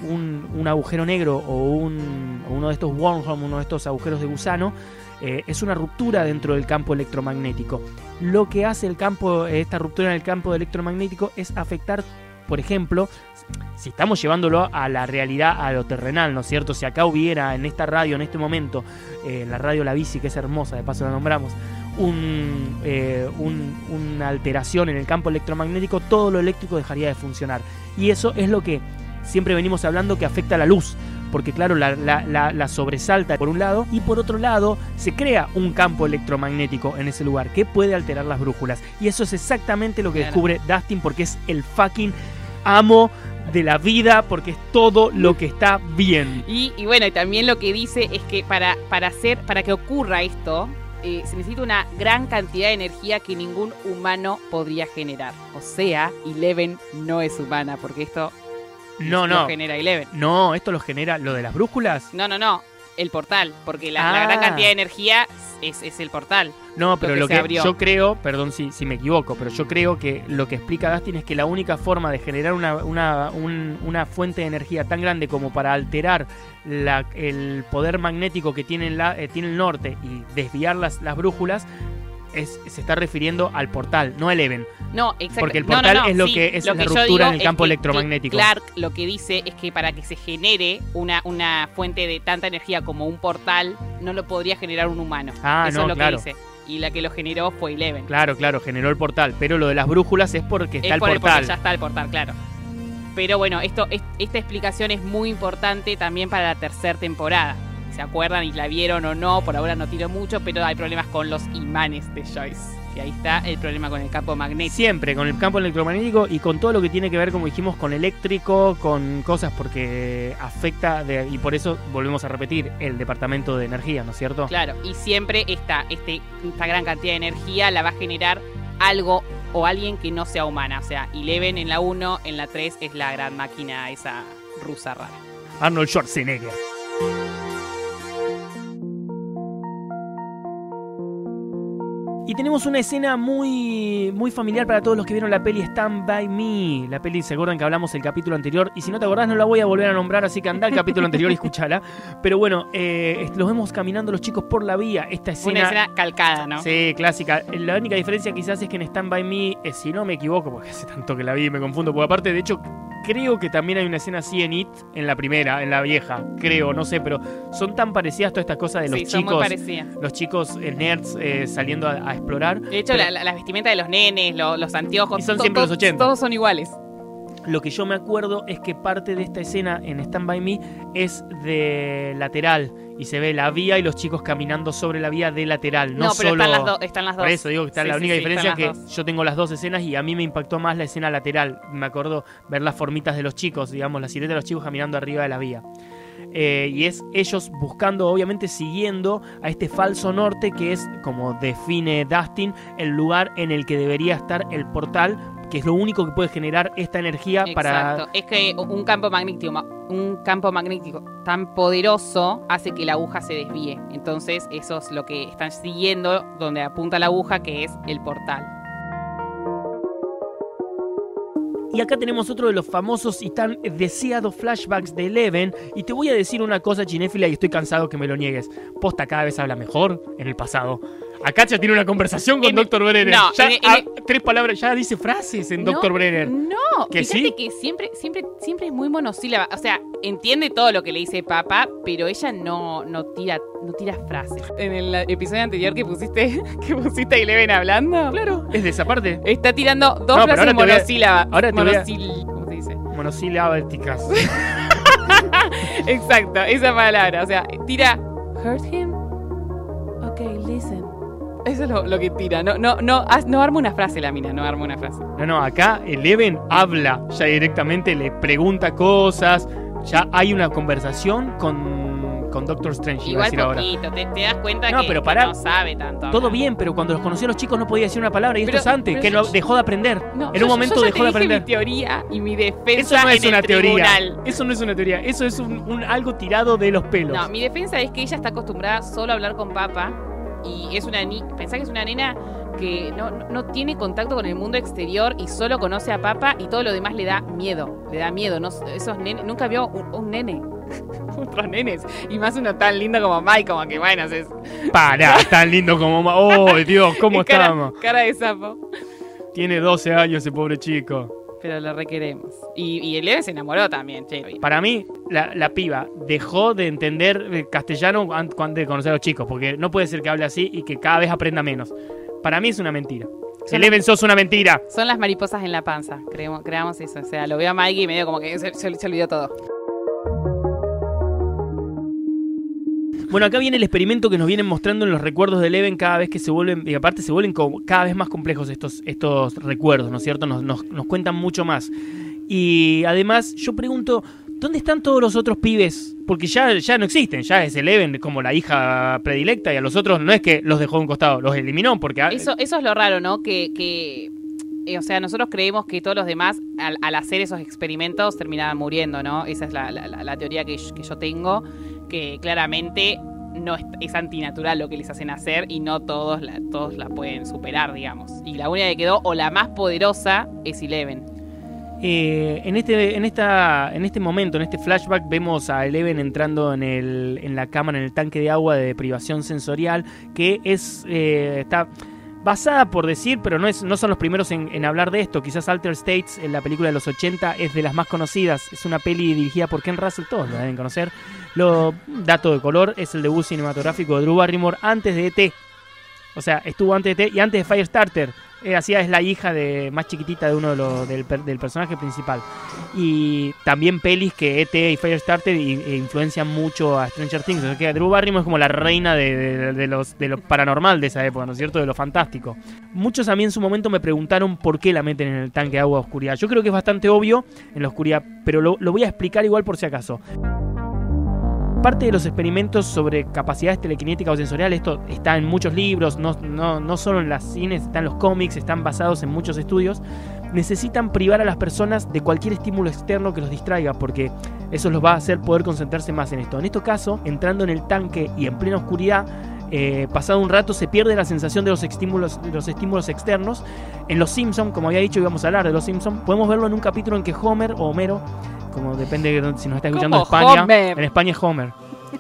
un- agujero negro o, un- uno de estos wormhole, uno de estos agujeros de gusano, eh, es una ruptura dentro del campo electromagnético. Lo que hace el campo, esta ruptura en el campo electromagnético es afectar, por ejemplo, si estamos llevándolo a la realidad, a lo terrenal, ¿no es cierto? Si acá hubiera en esta radio, en este momento, eh, en la radio La Bici, que es hermosa, de paso la nombramos, un, eh, un- una alteración en el campo electromagnético, todo lo eléctrico dejaría de funcionar. Y eso es lo que siempre venimos hablando que afecta a la luz. porque claro, la, la- la- la sobresalta por un lado, y por otro lado se crea un campo electromagnético en ese lugar que puede alterar las brújulas. Y eso es exactamente lo que Claro. descubre Dustin porque es el fucking amo de la vida, porque es todo lo que está bien. Y, y bueno, y también lo que dice es que para, para hacer, para que ocurra esto, eh, se necesita una gran cantidad de energía que ningún humano podría generar. O sea, Eleven no es humana, porque esto No, lo no. genera Eleven. No, esto lo genera lo de las brújulas. No, no, no. El portal, porque la, la Ah. gran cantidad de energía es, es el portal. No, pero que lo que, yo creo, perdón si, si me equivoco, pero yo creo que lo que explica Dustin es que la única forma de generar una, una, un- una fuente de energía tan grande como para alterar la- el poder magnético que tiene, la, eh, tiene el norte y desviar las, las brújulas es, se está refiriendo al portal, no al Even. No, exacto. Porque el No, no, portal no, es lo sí. que es Lo la ruptura en el campo que electromagnético. Clark lo que dice es que para que se genere una, una fuente de tanta energía como un portal, no lo podría generar un humano. Ah, Eso no, es lo claro. que dice. Y la que lo generó fue Eleven. Claro, claro, generó el portal, pero lo de las brújulas es porque está es el por el portal. ya está el portal, claro. Pero bueno, esto, es- esta explicación es muy importante también para la tercera temporada. ¿Se acuerdan y la vieron o no? Por ahora no tiro mucho, pero hay problemas con los imanes de Joyce. Que ahí está el problema con el campo magnético. Siempre con el campo electromagnético y con todo lo que tiene que ver, como dijimos, con eléctrico, con cosas porque afecta, de- y por eso volvemos a repetir, el departamento de energía, ¿no es cierto? Claro, y siempre esta, este, esta gran cantidad de energía la va a generar algo o alguien que no sea humana. O sea, Eleven en la 1, en la 3 es la gran máquina esa rusa rara. Arnold Schwarzenegger. Y tenemos una escena muy, muy familiar para todos los que vieron la peli Stand By Me. La peli, ¿se acuerdan que hablamos el capítulo anterior? Y si no te acordás, no la voy a volver a nombrar, así que anda al capítulo anterior y escúchala. Pero bueno, eh, los vemos caminando los chicos por la vía. Esta escena. Una escena calcada, ¿no? Sí, clásica. La única diferencia quizás es que en Stand By Me, eh, si no me equivoco, porque hace tanto que la vi y me confundo, porque aparte, de hecho, creo que también hay una escena así en It, en la primera, en la vieja, creo, no sé, pero son tan parecidas todas estas cosas de los sí, son muy chicos, parecidas. los chicos eh, nerds eh, saliendo a, a explorar. De hecho, Pero la, la- las vestimentas de los nenes, lo- los anteojos, Y son to- siempre to- los 80. Todos son iguales. Lo que yo me acuerdo es que parte de esta escena en Stand By Me es de lateral y se ve la vía y los chicos caminando sobre la vía de lateral, no, No, pero solo... están las, dos están las dos. Por eso digo que está Sí, la única sí, diferencia que dos. yo tengo las dos escenas y a mí me impactó más la escena lateral. Me acuerdo ver las formitas de los chicos, digamos, la silueta de los chicos caminando arriba de la vía. Eh, y es ellos buscando, obviamente siguiendo a este falso norte que es, como define Dustin, el lugar en el que debería estar el portal, que es lo único que puede generar esta energía para... Exacto. Es que un campo magnético, un campo magnético tan poderoso hace que la aguja se desvíe. Entonces, eso es lo que están siguiendo, donde apunta la aguja, que es el portal. Y acá tenemos otro de los famosos y tan deseados flashbacks de Eleven. Y te voy a decir una cosa, Chinéfila, y estoy cansado que me lo niegues. Posta cada vez habla mejor en el pasado. Acá ya tiene una conversación con En- Dr. Brenner. no, Ya, en- en- tres palabras, ya dice frases en Dr. No, Brenner. No, ¿Que fíjate sí? que siempre, siempre, siempre es muy monosílaba. O sea, entiende todo lo que le dice papá, pero ella no, no tira, no tira frases. En el episodio anterior que pusiste, [LAUGHS] que pusiste a Eleven hablando, Claro, es de esa parte. está tirando dos No, frases ahora te voy a- monosílabas. ahora te voy a- Monosil- ¿Cómo se dice? Monosílabáticas. [LAUGHS] Exacto, esa palabra. O sea, tira. Hurt him? Eso es lo, lo que tira. No, no, no, no arma una frase la mina, no arma una frase. No, no, acá Eleven habla ya directamente, le pregunta cosas. Ya hay una conversación con, con Doctor Strange, iba a Igual ahora. poquito, te, te das cuenta No, que, pero que no sabe tanto. Todo bien, pero cuando los conocí a los chicos no podía decir una palabra y esto Pero- es antes, que yo- no, dejó de aprender. No, en yo- un momento yo dejó de aprender. mi teoría y mi defensa Eso no es en una teoría. tribunal. Eso no es una teoría. Eso es un, un- algo tirado de los pelos. No, mi defensa es que ella está acostumbrada solo a hablar con papá y es una ni pensá que es una nena que no, no- tiene contacto con el mundo exterior y solo conoce a papá y todo lo demás le da miedo, le da miedo, no, esos nenes, nunca vio un, un nene. [LAUGHS] Otros nenes. Y más uno tan lindo como Mike, como que bueno, es, Pará, [LAUGHS] tan lindo como... ma- ¡Oh, Dios! ¿Cómo cara, estamos? cara de sapo. Tiene 12 años ese pobre chico. Pero lo requeremos. Y, y Eleven se enamoró también, che. Para mí, la, la piba dejó de entender eh, castellano an- cuando de conocer a los chicos, porque no puede ser que hable así y que cada vez aprenda menos. Para mí es una mentira. Son- Eleven sos una mentira. Son las mariposas en la panza, creemos, creamos eso. O sea, lo veo a Mikey y medio como que se, se- se olvidó todo. Bueno, acá viene el experimento que nos vienen mostrando en los recuerdos de Eleven cada vez que se vuelven, y aparte se vuelven cada vez más complejos estos, estos recuerdos, ¿no es cierto? Nos, nos, nos cuentan mucho más. Y además, yo pregunto, ¿dónde están todos los otros pibes? Porque ya, ya no existen, ya es Eleven como la hija predilecta y a los otros no es que los dejó a un costado, los eliminó porque... a- Eso, eso es lo raro, ¿no? Que, que eh, o sea, nosotros creemos que todos los demás, al, al hacer esos experimentos, terminaban muriendo, ¿no? Esa es la, la- teoría que, que yo tengo, que claramente no es, antinatural lo que les hacen hacer y no todos la, todos la pueden superar, digamos. Y la única que quedó, o la más poderosa, es Eleven. Eh, en, este, en, esta, en este momento, en este flashback, vemos a Eleven entrando en, el, en la cámara, en el tanque de agua de privación sensorial, que es eh, está basada por decir, pero no, es, no son los primeros en, en hablar de esto. Quizás Alter States, en la película de los 80, es de las más conocidas. Es una peli dirigida por Ken Russell, todos lo deben conocer. Lo, dato de color, es el debut cinematográfico de Drew Barrymore antes de E.T. O sea, estuvo antes de E.T. y antes de Firestarter. Eh, hacía es la hija de más chiquitita de uno de los, del, per- del personaje principal. Y también pelis que E.T. y Firestarter y- e influencian mucho a Stranger Things. O sea que Drew Barrymore es como la reina de, los, de lo paranormal de esa época, ¿no es cierto? De lo fantástico. Muchos a mí en su momento me preguntaron por qué la meten en el tanque de agua oscuridad. Yo creo que es bastante obvio en la oscuridad, pero lo, lo voy a explicar igual por si acaso. Parte de los experimentos sobre capacidades telequinéticas o sensoriales, esto está en muchos libros, no, no, no solo en las cines, están los cómics, están basados en muchos estudios, necesitan privar a las personas de cualquier estímulo externo que los distraiga, porque eso los va a hacer poder concentrarse más en esto. En este caso, entrando en el tanque y en plena oscuridad, eh, pasado un rato se pierde la sensación de los estímulos, de los estímulos externos. En Los Simpson, como había dicho, íbamos a hablar de Los Simpson, podemos verlo en un capítulo en que Homer o Homero, como depende de si nos está escuchando en ¿Cómo España, Homer? en España es Homer.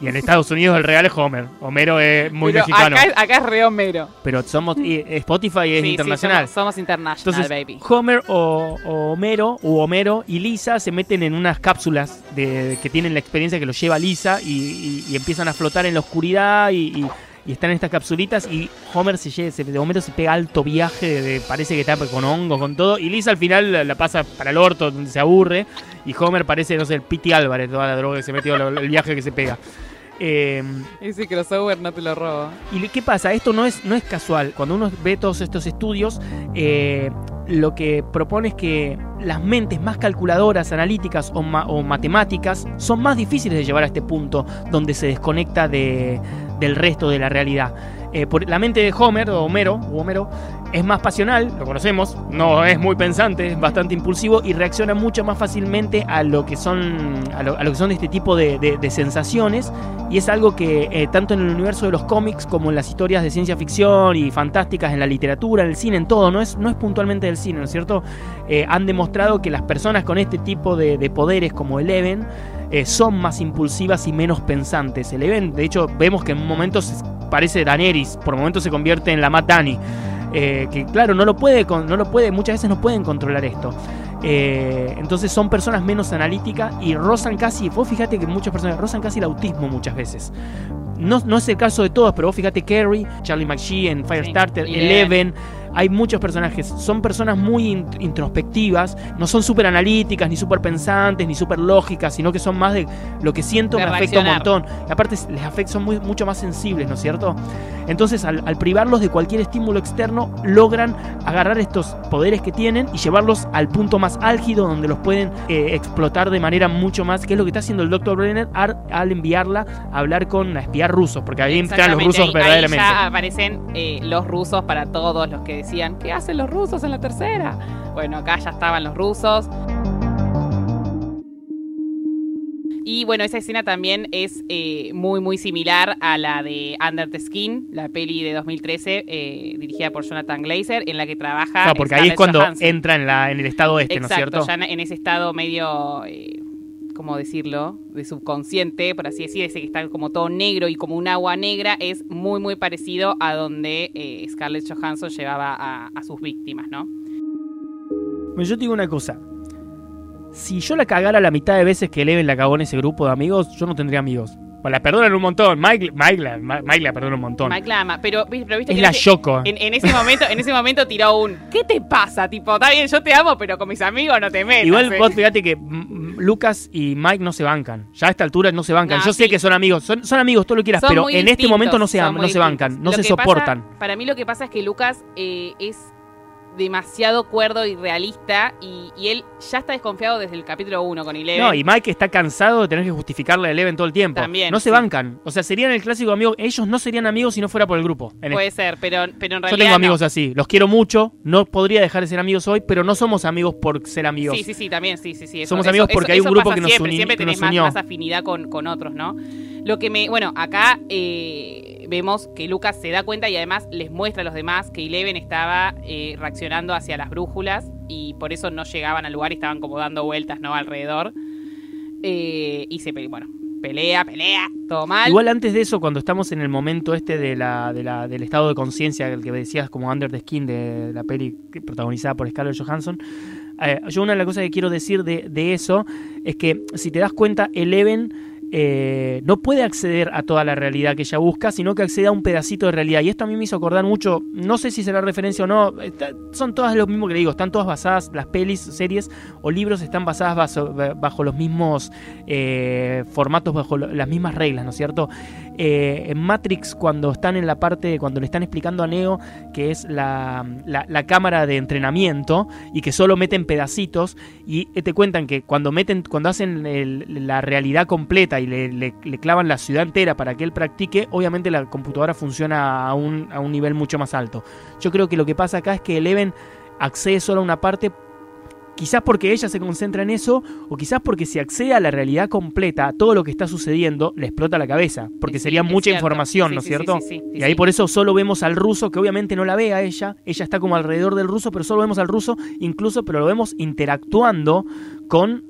Y en Estados Unidos el real es Homer. Homero es muy Pero mexicano. acá, es- acá es re Homero. Pero somos y Spotify es Sí, sí, internacional. somos, somos international, Entonces, baby. Homer o, o Homero, o Homero y Lisa se meten en unas cápsulas de, que tienen la experiencia que los lleva Lisa y, y- y empiezan a flotar en la oscuridad y, y- están en estas capsulitas y Homer se, lle- se- de Homero se pega alto viaje, de- parece que está con hongos, con todo, y Lisa al final la, la pasa para el orto, donde se aburre, y Homer parece, no sé, el Piti Álvarez, toda la droga que se metió, el viaje que se pega. Eh, Ese crossover no te lo robo. ¿Y qué pasa? Esto no es, no es casual. Cuando uno ve todos estos estudios, eh, lo que propone es que las mentes más calculadoras, analíticas o, ma- o matemáticas son más difíciles de llevar a este punto donde se desconecta de- del resto de la realidad. Eh, por- la mente de Homer o Homero, o Homero es más pasional, lo conocemos, no es muy pensante, es bastante impulsivo y reacciona mucho más fácilmente a lo que son, a lo, que son este tipo de, de- de sensaciones y es algo que eh, tanto en el universo de los cómics como en las historias de ciencia ficción y fantásticas, en la literatura, en el cine, en todo, no es, no es puntualmente del cine, ¿no es cierto? Eh, han demostrado que las personas con este tipo de, de poderes como Eleven eh, son más impulsivas y menos pensantes. Eleven, de hecho, vemos que en momentos parece Daenerys, por momentos se convierte en la Matt Dani. eh, que claro, no lo puede, no lo puede, muchas veces no pueden controlar esto. Eh, entonces son personas menos analíticas y rozan casi, vos fíjate que muchas personas rozan casi el autismo muchas veces. No, no es el caso de todos, pero vos fíjate Carrie, Charlie McShee en Firestarter, y Eleven, hay muchos personajes, son personas muy in- introspectivas, no son súper analíticas, ni súper pensantes, ni súper lógicas, sino que son más de lo que siento De me afecta un montón. Y aparte les afecta, son muy, mucho más sensibles, ¿no es cierto? Entonces al, al privarlos de cualquier estímulo externo, logran agarrar estos poderes que tienen y llevarlos al punto más álgido donde los pueden eh, explotar de manera mucho más, que es lo que está haciendo el Dr. Brenner al, al enviarla a hablar con a espiar rusos, porque ahí entran los rusos ahí- verdaderamente. Ahí ya aparecen eh, los rusos para todos los que decían, ¿qué hacen los rusos en la tercera? Bueno, acá ya estaban los rusos. Y bueno, esa escena también es eh, muy, muy similar a la de Under the Skin, la peli de 2013, eh, dirigida por Jonathan Glazer, en la que trabaja. Claro, porque ahí es cuando Johansson. entra en, la, en el estado este, ¿no es cierto? ya en- en ese estado medio, eh, ¿cómo decirlo? De subconsciente, por así decir, ese que está como todo negro y como un agua negra, es muy, muy parecido a donde eh, Scarlett Johansson llevaba a, a sus víctimas, ¿no? Bueno, yo te digo una cosa. Si yo la cagara la mitad de veces que Eleven la cagó en ese grupo de amigos, yo no tendría amigos. Bueno, la perdonan un montón. Mike, Mike, la, Ma- Mike la perdona un montón. Mike la ama. Pero, pero viste es que la Yoko. en, en ese momento, en ese momento tiró un ¿Qué te pasa? Tipo, está bien, yo te amo, pero con mis amigos no te metas. Igual ¿eh? vos fíjate que mm, mm, Lucas y Mike no se bancan. Ya a esta altura no se bancan. No, Yo sé que son amigos, son, son amigos, todo lo que quieras, Son pero en este momento no se, no se bancan, no Lo se pasa- soportan. para mí lo que pasa es que Lucas eh, es demasiado cuerdo y realista y, y él ya está desconfiado desde el capítulo 1 con Eleven. No, y Mike está cansado de tener que justificarle a Eleven todo el tiempo. También, no se sí. bancan. O sea, serían el clásico amigo. Ellos no serían amigos si no fuera por el grupo. En Puede ser, pero, pero en Yo realidad tengo amigos no. así, los quiero mucho, no podría dejar de ser amigos hoy, pero no somos amigos por ser amigos. Sí, sí, sí, también, sí, sí, sí. eso- Somos eso- amigos porque hay un grupo que nos siempre, uni- siempre tenés más afinidad con, con otros, ¿no? Lo que me, bueno, acá eh, vemos que Lucas se da cuenta y además les muestra a los demás que Eleven estaba eh, reaccionando hacia las brújulas y por eso no llegaban al lugar y estaban como dando vueltas, ¿no? Alrededor. Eh, y se, bueno, pelea, pelea, todo mal. Igual antes de eso, cuando estamos en el momento este de la, de la- del estado de conciencia, el que decías como Under the Skin de la peli protagonizada por Scarlett Johansson, eh, yo una de las cosas que quiero decir de, de eso es que si te das cuenta, Eleven eh, no puede acceder a toda la realidad que ella busca, sino que accede a un pedacito de realidad. Y esto a mí me hizo acordar mucho, no sé si será referencia o no, son todas lo mismo que le digo, están todas basadas, las pelis, series o libros están basadas bajo, los mismos eh, formatos, bajo las mismas reglas, ¿no es cierto? Eh, en Matrix, cuando están en la parte, cuando le están explicando a Neo que es la, la- cámara de entrenamiento y que solo meten pedacitos, y te cuentan que cuando meten, cuando hacen la realidad completa y le, le- le clavan la ciudad entera para que él practique, obviamente la computadora funciona a un, a un nivel mucho más alto. Yo creo que lo que pasa acá es que Eleven accede solo a una parte Quizás porque ella se concentra en eso, o quizás porque si accede a la realidad completa, a todo lo que está sucediendo, le explota la cabeza. Porque Sí, sería mucha cierto. información, Sí, ¿no es sí, cierto? y ahí por eso solo vemos al ruso, que obviamente no la ve a ella, ella está como alrededor del ruso, pero solo vemos al ruso, incluso, pero lo vemos interactuando con,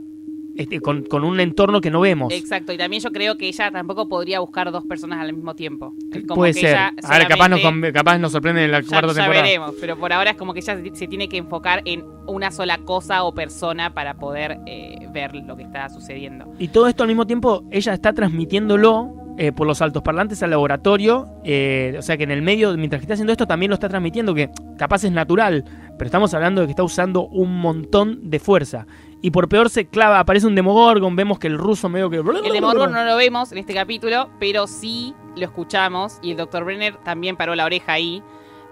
este, con, con un entorno que no vemos. Exacto, y también yo creo que ella tampoco podría buscar dos personas al mismo tiempo. Como Puede que ser. ella Ahora capaz nos, capaz nos sorprende en la Ya, cuarta ya temporada. veremos, pero por ahora es como que ella se- tiene que enfocar en una sola cosa o persona para poder eh, ver lo que está sucediendo. Y todo esto al mismo tiempo, ella está transmitiéndolo eh, por los altoparlantes al laboratorio. eh, o sea que en el medio, mientras que está haciendo esto, también lo está transmitiendo, que capaz es natural. Pero estamos hablando de que está usando un montón de fuerza. Y por peor se clava, aparece un Demogorgon, vemos que el ruso medio que... El Demogorgon no lo vemos en este capítulo, pero sí lo escuchamos y el Dr. Brenner también paró la oreja ahí,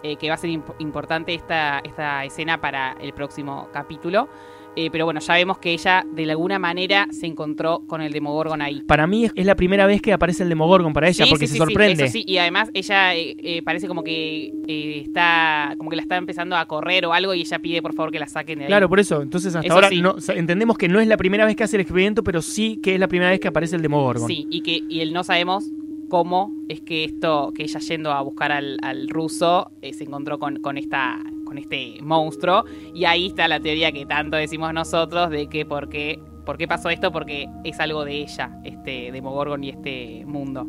eh, que va a ser imp- importante esta, esta escena para el próximo capítulo. Eh, pero bueno, ya vemos que ella de alguna manera se encontró con el Demogorgon ahí. Para mí es, la primera vez que aparece el Demogorgon para ella, Sí, porque sí, se sí, sí, sorprende. eso sí, y además ella eh, eh, parece como que eh, está como que la está empezando a correr o algo y ella pide por favor que la saquen de ahí. Claro, por eso. Entonces hasta Eso ahora no, entendemos que no es la primera vez que hace el experimento, pero sí que es la primera vez que aparece el Demogorgon. Sí, y que y él no sabemos cómo es que esto, que ella yendo a buscar al, al ruso, eh, se encontró con, con esta con este monstruo. Y ahí está la teoría que tanto decimos nosotros de que por qué, por qué pasó esto, porque es algo de ella, este Demogorgon y este mundo.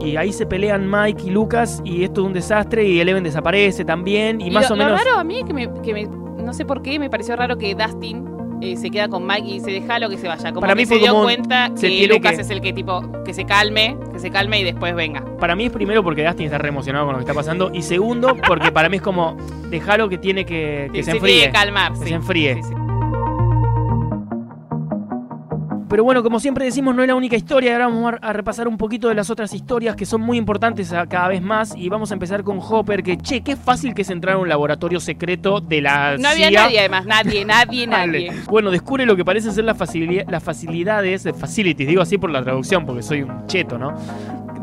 Y ahí se pelean Mike y Lucas y esto es un desastre y Eleven desaparece también y, más lo, o menos... Lo raro a mí que me, que me- no sé por qué, me pareció raro que Dustin eh, se queda con Mike y se deja lo que se vaya. Como Para que mí se dio como cuenta se que tiene Lucas que- es el que tipo, que se calme, que se calme y después venga. Para mí es primero porque Dustin está re emocionado con lo que está pasando y segundo porque para mí es como dejalo que tiene que, que se tiene enfríe. que calmar, Que sí. se enfríe. Sí, Pero bueno, como siempre decimos, no es la única historia. Ahora vamos a repasar un poquito de las otras historias que son muy importantes cada vez más. Y vamos a empezar con Hopper, que che, qué fácil que es entrar a un laboratorio secreto de la No había CIA. nadie además, nadie, nadie, [LAUGHS] Vale. nadie. Bueno, descubre lo que parecen ser las, las facilidades, eh, facilities, digo así por la traducción, porque soy un cheto, ¿no?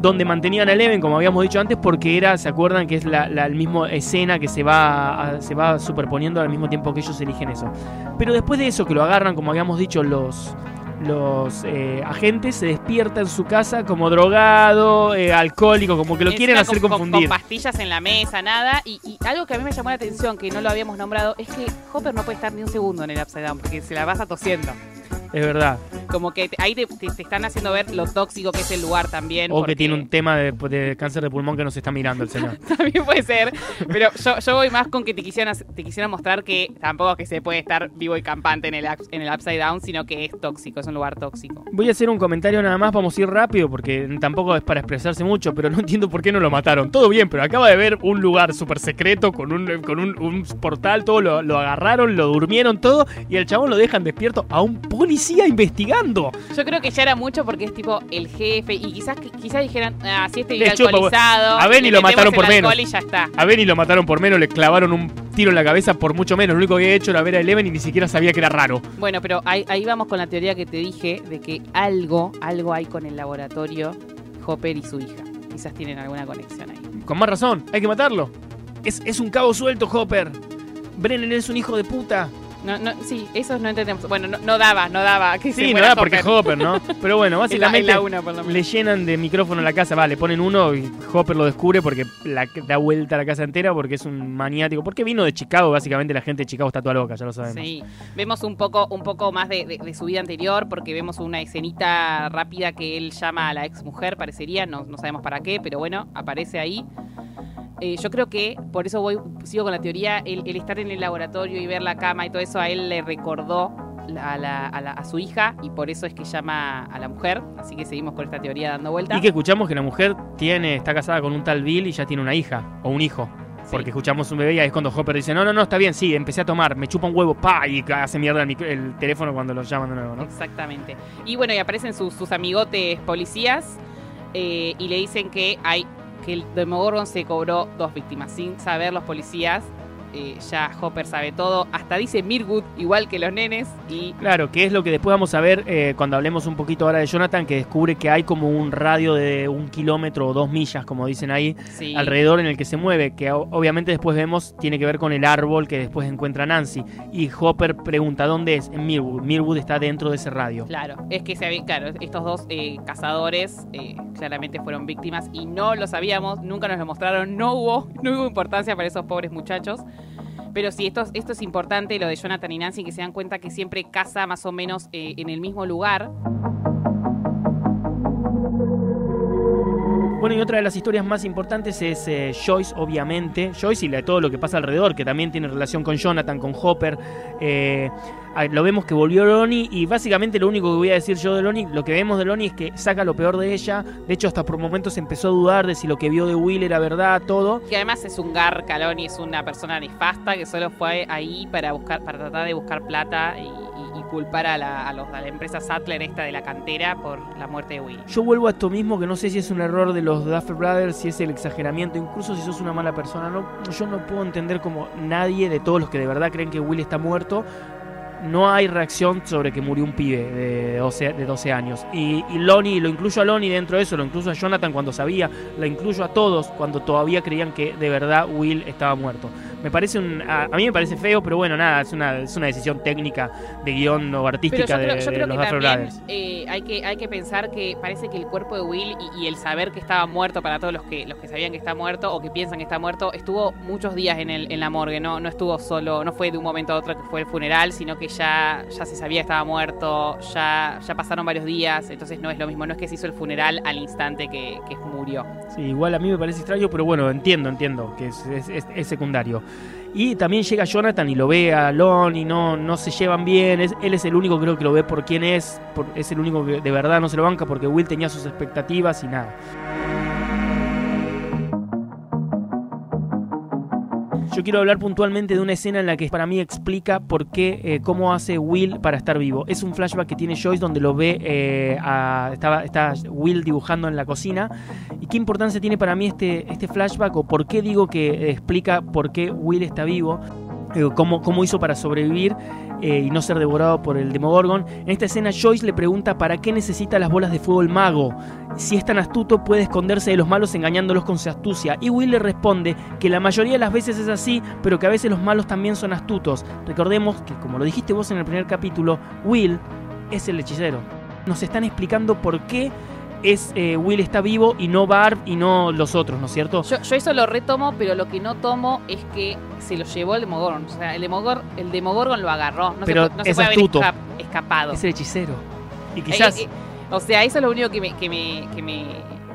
Donde mantenían a Eleven, como habíamos dicho antes, porque era, ¿se acuerdan que es la, la misma escena que se va, a- se va superponiendo al mismo tiempo que ellos eligen eso? Pero después de eso, que lo agarran, como habíamos dicho, los, los eh, agentes, se despierta en su casa como drogado, eh, alcohólico, como que lo quieren hacer con- confundir. Con pastillas en la mesa, nada. Y, y algo que a mí me llamó la atención, que no lo habíamos nombrado, es que Hopper no puede estar ni un segundo en el Upside Down, porque se la pasa tosiendo. Es verdad. Como que ahí te, te- te están haciendo ver lo tóxico que es el lugar también. O que tiene un tema de, de cáncer de pulmón que nos está mirando el señor. [LAUGHS] También puede ser. Pero yo, yo voy más con que te quisieran, te quisieran mostrar que tampoco es que se puede estar vivo y campante en el, en el Upside Down, sino que es tóxico, es un lugar tóxico. Voy a hacer un comentario nada más, vamos a ir rápido porque tampoco es para expresarse mucho, pero no entiendo por qué no lo mataron. Todo bien, pero acaba de ver un lugar súper secreto con un, con un, un portal, todo lo, lo agarraron, lo durmieron todo y el chabón lo dejan despierto a un policía investigando. Yo creo que ya era mucho porque es tipo el jefe y quizás quizás dijeran, ah, si este vive alcoholizado, a ver, le y lo mataron por menos. y ya está. A Benny lo mataron por menos, le clavaron un tiro en la cabeza por mucho menos. Lo único que había hecho era ver a Eleven y ni siquiera sabía que era raro. Bueno, pero ahí, ahí vamos con la teoría que te dije de que algo, algo hay con el laboratorio Hopper y su hija. Quizás tienen alguna conexión ahí. Con más razón, hay que matarlo. Es, es un cabo suelto, Hopper. Brennan es un hijo de puta. No, no, sí, eso no entendemos. Bueno, no, no daba, no daba. Que se Sí, no muera da porque es Hopper. ¿no? Pero bueno, [LAUGHS] En la- en básicamente la una, por lo menos. le llenan de micrófono la casa. Va, le ponen uno y Hopper lo descubre porque la, da vuelta a la casa entera porque es un maniático. Porque vino de Chicago, básicamente la gente de Chicago está toda loca, ya lo sabemos. Sí, vemos un poco, un poco más de, de- de su vida anterior, porque vemos una escenita rápida que él llama a la ex mujer, parecería, no, no sabemos para qué, pero bueno, aparece ahí. Eh, yo creo que, por eso voy, sigo con la teoría, el, el estar en el laboratorio y ver la cama y todo eso, a él le recordó a, la- a la- a su hija y por eso es que llama a la mujer, así que seguimos con esta teoría dando vuelta. Y que escuchamos que la mujer tiene, está casada con un tal Bill y ya tiene una hija o un hijo. Sí. Porque escuchamos un bebé y ahí es cuando Hopper dice, no, no, no, está bien, sí, empecé a tomar, me chupa un huevo, pa, y hace mierda el, micro- el teléfono cuando lo llaman de nuevo, ¿no? Exactamente. Y bueno, y aparecen sus, sus amigotes policías eh, y le dicen que hay que el Demogorgon se cobró dos víctimas. Sin saber los policías, eh, ya Hopper sabe todo. Hasta dice Mirwood, igual que los nenes. Y Claro, que es lo que después vamos a ver eh, cuando hablemos un poquito ahora de Jonathan, que descubre que hay como un radio de un kilómetro o dos millas, como dicen ahí, sí, alrededor en el que se mueve, que obviamente después vemos tiene que ver con el árbol que después encuentra Nancy. Y Hopper pregunta, ¿dónde es? En Mirwood. Mirwood está dentro de ese radio. Claro, es que se había- claro, estos dos eh, cazadores claramente fueron víctimas y no lo sabíamos, nunca nos lo mostraron, no hubo, no hubo importancia para esos pobres muchachos. Pero sí, esto, es- esto es importante, lo de Jonathan y Nancy, que se dan cuenta que siempre caza más o menos eh, en el mismo lugar. Bueno, y otra de las historias más importantes es eh, Joyce, obviamente. Joyce y la- todo lo que pasa alrededor, que también tiene relación con Jonathan, con Hopper. Eh, lo vemos que volvió Lonnie y básicamente lo único que voy a decir yo de Lonnie, lo que vemos de Lonnie es que saca lo peor de ella. De hecho, hasta por momentos empezó a dudar de si lo que vio de Will era verdad, todo. Que además es un gar, Caloni es una persona nefasta que solo fue ahí para buscar, para tratar de buscar plata y- y culpar a la, a los- a la empresa Sattler esta de la cantera por la muerte de Will. Yo vuelvo a esto mismo, que no sé si es un error de los Duffer Brothers, si es el exageramiento, incluso si sos una mala persona. No, yo no puedo entender como nadie de todos los que de verdad creen que Will está muerto, no hay reacción sobre que murió un pibe de 12, de 12 años. Y, y Lonnie, lo incluyo a Lonnie dentro de eso, lo incluyo a Jonathan cuando sabía, lo incluyo a todos cuando todavía creían que de verdad Will estaba muerto. Me parece un, a, a mí me parece feo, pero bueno, nada, es una, es una decisión técnica de guion o Pero artística yo creo, de, yo de creo los que también eh, hay, que, hay que pensar que parece que el cuerpo de Will y, y el saber que estaba muerto para todos los que, los que sabían que está muerto o que piensan que está muerto, estuvo muchos días en, el, en la morgue, no, no estuvo solo, no fue de un momento a otro que fue el funeral, sino que ya, ya se sabía que estaba muerto, ya, ya pasaron varios días, entonces no es lo mismo, no es que se hizo el funeral al instante que, murió. Sí, igual a mí me parece extraño, pero bueno, entiendo, entiendo que es, secundario. Y también llega Jonathan y lo ve a Lon y no, no se llevan bien. Él es el único creo que lo ve por quién es, es el único que de verdad no se lo banca porque Will tenía sus expectativas y nada. Yo quiero hablar puntualmente de una escena en la que para mí explica por qué, eh, cómo hace Will para estar vivo. Es un flashback que tiene Joyce donde lo ve, eh, a- estaba, está Will dibujando en la cocina. ¿Y qué importancia tiene para mí este, este flashback o por qué digo que explica por qué Will está vivo? Eh, cómo, cómo hizo para sobrevivir eh, y no ser devorado por el Demogorgon. En esta escena Joyce le pregunta para qué necesita las bolas de fuego el mago. Si es tan astuto puede esconderse de los malos engañándolos con su astucia. Y Will le responde que la mayoría de las veces es así, pero que a veces los malos también son astutos. Recordemos que como lo dijiste vos en el primer capítulo, Will es el hechicero. Nos están explicando por qué es eh, Will está vivo y no Barb y no los otros, ¿no es cierto? Yo, yo eso lo retomo, pero lo que no tomo es que se lo llevó el Demogorgon. O sea, el Demogorgon, el Demogorgon lo agarró. No Pero se, es puede astuto. haber esca- escapado. Es el hechicero. Y quizás... Eh, eh, o sea, eso es lo único que me, que me, que me,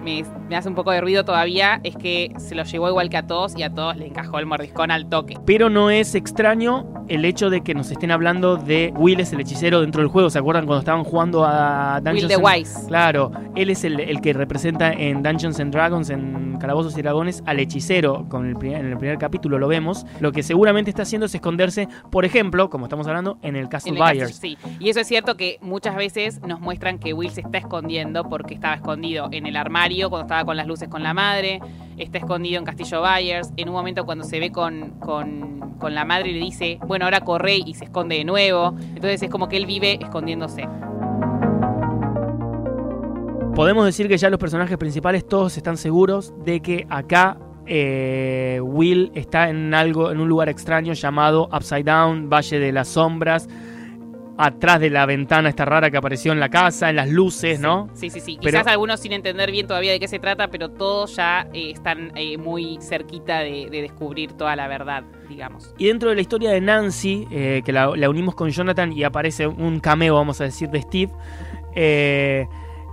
me- me hace un poco de ruido todavía, es que se lo llevó igual que a todos y a todos le encajó el mordiscón al toque. Pero no es extraño el hecho de que nos estén hablando de Will es el hechicero dentro del juego. ¿Se acuerdan cuando estaban jugando a Dungeons Will the and- Wise. Claro, él es el, el que representa en Dungeons and Dragons, en Calabozos y Dragones, al hechicero. Con el primer- en el primer capítulo lo vemos. Lo que seguramente está haciendo es esconderse, por ejemplo, como estamos hablando, en el Castle En el sí, y eso es cierto que muchas veces nos muestran que Will se está escondiendo porque estaba escondido en el armario cuando estaba con las luces con la madre, está escondido en Castillo Byers, en un momento cuando se ve con, con, con la madre le dice, bueno, ahora corre y se esconde de nuevo, entonces es como que él vive escondiéndose. Podemos decir que ya los personajes principales todos están seguros de que acá eh, Will está en algo, en un lugar extraño llamado Upside Down, Valle de las Sombras, atrás de la ventana esta rara que apareció en la casa, en las luces, ¿no? Sí, sí, sí. Pero- Quizás algunos sin entender bien todavía de qué se trata, pero todos ya eh, están eh, muy cerquita de, de descubrir toda la verdad, digamos. Y dentro de la historia de Nancy, eh, que la, la unimos con Jonathan y aparece un cameo, vamos a decir, de Steve,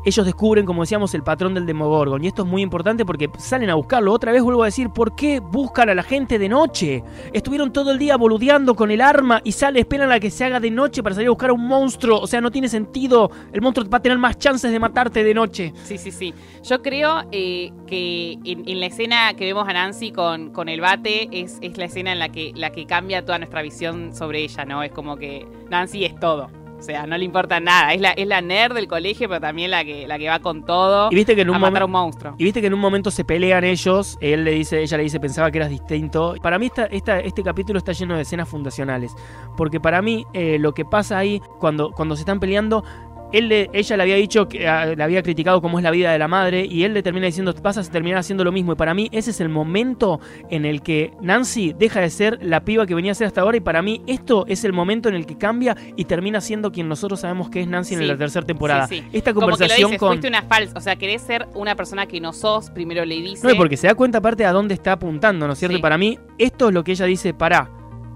ellos descubren, como decíamos, el patrón del Demogorgon. Y esto es muy importante porque salen a buscarlo. Otra vez vuelvo a decir, ¿por qué buscan a la gente de noche? Estuvieron todo el día boludeando con el arma y sale, esperan a que se haga de noche para salir a buscar a un monstruo. O sea, no tiene sentido. El monstruo va a tener más chances de matarte de noche. Sí, sí, sí. Yo creo eh, que en, en la escena que vemos a Nancy con, con el bate es, es la escena en la que, la que cambia toda nuestra visión sobre ella, ¿no? Es como que Nancy es todo. O sea, no le importa nada. Es la, es la nerd del colegio, pero también la que, la que va con todo Y viste que en un a matar a un monstruo. Y viste que en un momento se pelean ellos, él le dice, ella le dice, pensaba que eras distinto. Para mí esta, esta- este capítulo está lleno de escenas fundacionales, porque para mí eh, lo que pasa ahí cuando, cuando se están peleando, él le- ella le había dicho que ah, le había criticado cómo es la vida de la madre y él le termina diciendo vas a terminar haciendo lo mismo y para mí ese es el momento en el que Nancy deja de ser la piba que venía a ser hasta ahora y para mí esto es el momento en el que cambia y termina siendo quien nosotros sabemos que es Nancy en la tercera temporada. sí, sí. Esta Como que lo conversación dices, con fuiste una falsa. O sea, querés ser una persona que no sos, primero le dice. No, porque se da cuenta aparte a dónde está apuntando, ¿no es cierto? Y para mí, esto es lo que ella dice, pará,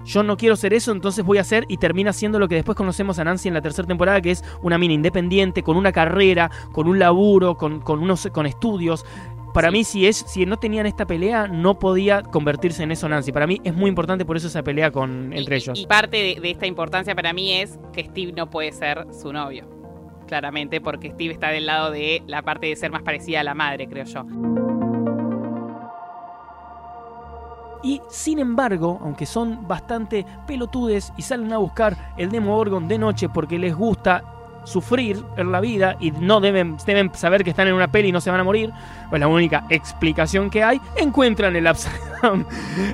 yo no quiero ser eso, entonces voy a hacer y termina siendo lo que después conocemos a Nancy en la tercera temporada, que es una mina independiente, con una carrera, con un laburo, con, con unos con estudios. Para Sí. mí, si, es, si no tenían esta pelea, no podía convertirse en eso Nancy. Para mí es muy importante por eso esa pelea con, entre y- ellos. Y parte de, de esta importancia para mí es que Steve no puede ser su novio. Claramente, porque Steve está del lado de la parte de ser más parecida a la madre, creo yo. Y sin embargo, aunque son bastante pelotudes y salen a buscar el Demogorgon de noche porque les gusta sufrir en la vida y no deben, deben saber que están en una peli y no se van a morir, pues la única explicación que hay, encuentran el Upside [LAUGHS] Down.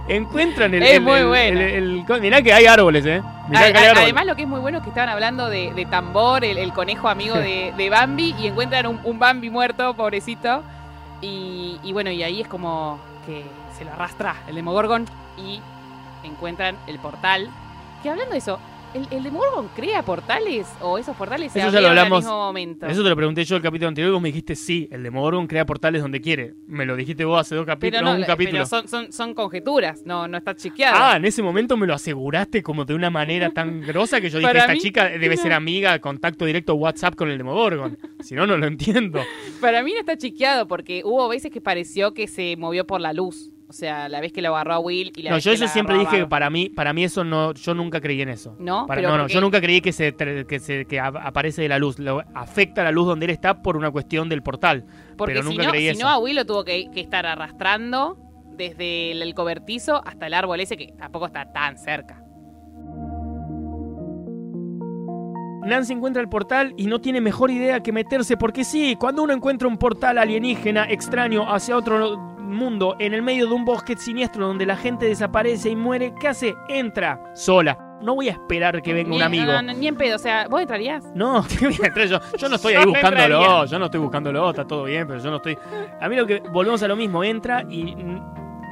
encuentran el... Es el- muy el- buena. el- el- mirá que hay árboles, eh. Mirá A- que hay árboles. además, lo que es muy bueno es que estaban hablando de, de Tambor, el, el conejo amigo de, de Bambi, y encuentran un, un Bambi muerto, pobrecito. Y, y bueno, y ahí es como que se lo arrastra el Demogorgon y encuentran el portal. Que hablando de eso, ¿el, el Demogorgon crea portales o esos portales se Eso ya lo abrieron al hablamos. mismo momento? Eso te lo pregunté yo el capítulo anterior y vos me dijiste sí, el Demogorgon crea portales donde quiere. Me lo dijiste vos hace dos capítulos, no, un capítulo. pero son, son, son conjeturas, no, no está chequeado. Ah, en ese momento me lo aseguraste como de una manera tan [LAUGHS] grosa que yo dije, esta mí, chica debe no. ser amiga, contacto directo WhatsApp con el Demogorgon. Si no, no lo entiendo. Para mí no está chequeado porque hubo veces que pareció que se movió por la luz. O sea, la vez que lo agarró a Will y la No, vez yo que eso la siempre agarró a dije que Barb. para mí, para mí eso no, yo nunca creí en eso. ¿No? Para- Pero no, no, porque- yo nunca creí que se, que se que ap- aparece de la luz. Lo, afecta la luz donde él está por una cuestión del portal. Porque pero si, nunca no, creí si eso. no, a Will lo tuvo que, que estar arrastrando desde el, el cobertizo hasta el árbol ese que tampoco está tan cerca. Nancy encuentra el portal y no tiene mejor idea que meterse porque sí, cuando uno encuentra un portal alienígena extraño hacia otro mundo en el medio de un bosque siniestro donde la gente desaparece y muere, ¿qué hace? Entra sola. No voy a esperar que venga un amigo. no, no, ni en pedo, o sea, ¿vos entrarías? No, [LAUGHS] ¿qué voy a entrar yo? Yo no estoy ahí [LAUGHS] buscándolo, yo no estoy buscándolo, está todo bien, pero yo no estoy. A mí lo que volvemos a lo mismo, entra y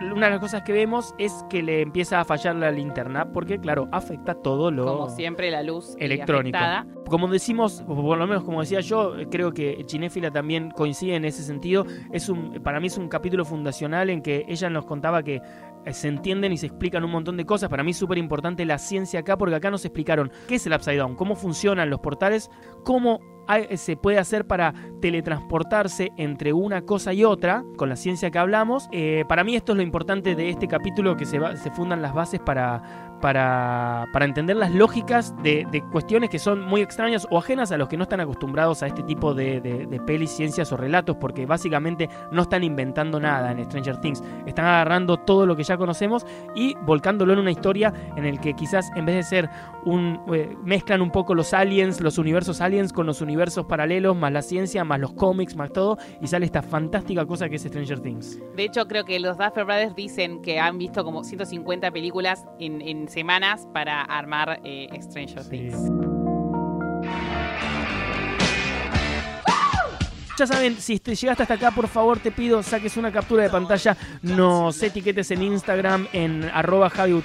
una de las cosas que vemos es que le empieza a fallar la linterna, porque claro, afecta todo lo Como siempre, la luz eh, electrónico. afectada. Como decimos, por lo menos como decía yo, creo que Chinéfila también coincide en ese sentido. Es un, para mí es un capítulo fundacional en que ella nos contaba que eh, se entienden y se explican un montón de cosas. Para mí es súper importante la ciencia acá, porque acá nos explicaron qué es el Upside Down, cómo funcionan los portales, cómo hay- se puede hacer para teletransportarse entre una cosa y otra, con la ciencia que hablamos. Eh, para mí esto es lo importante de este capítulo, que se, va- se fundan las bases para, para, para entender las lógicas de, de cuestiones que son muy extrañas o ajenas a los que no están acostumbrados a este tipo de, de, pelis, ciencias o relatos, porque básicamente no están inventando nada en Stranger Things. Están agarrando todo lo que ya conocemos y volcándolo en una historia en el que quizás en vez de ser un... eh, mezclan un poco los aliens, los universos aliens con los universos paralelos, más la ciencia, más los cómics, más todo, y sale esta fantástica cosa que es Stranger Things. De hecho, creo que los Duffer Brothers dicen que han visto como 150 películas en, en semanas para armar eh, Stranger Things. Ya saben, si te llegaste hasta acá, por favor te pido saques una captura de pantalla, nos etiquetes en Instagram en arroba Javi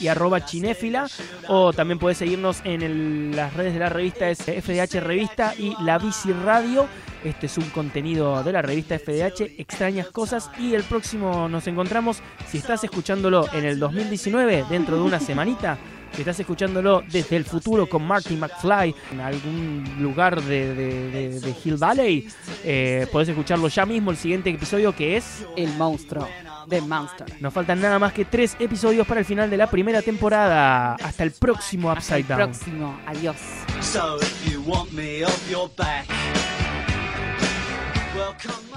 y arroba chinéfila, o también puedes seguirnos en las redes de la revista es FDH Revista y La Bici Radio. Este es un contenido de la revista FDH, extrañas cosas, y el próximo nos encontramos, si estás escuchándolo en el 2019, dentro de una semanita, si estás escuchándolo desde el futuro con Marty McFly en algún lugar de, de- de- de Hill Valley, eh, podés escucharlo ya mismo el siguiente episodio que es... El monstruo de Monster. Nos faltan nada más que tres episodios para el final de la primera temporada. Hasta el próximo Hasta el Upside Down. próximo. Adiós. So if you want me off your back, well come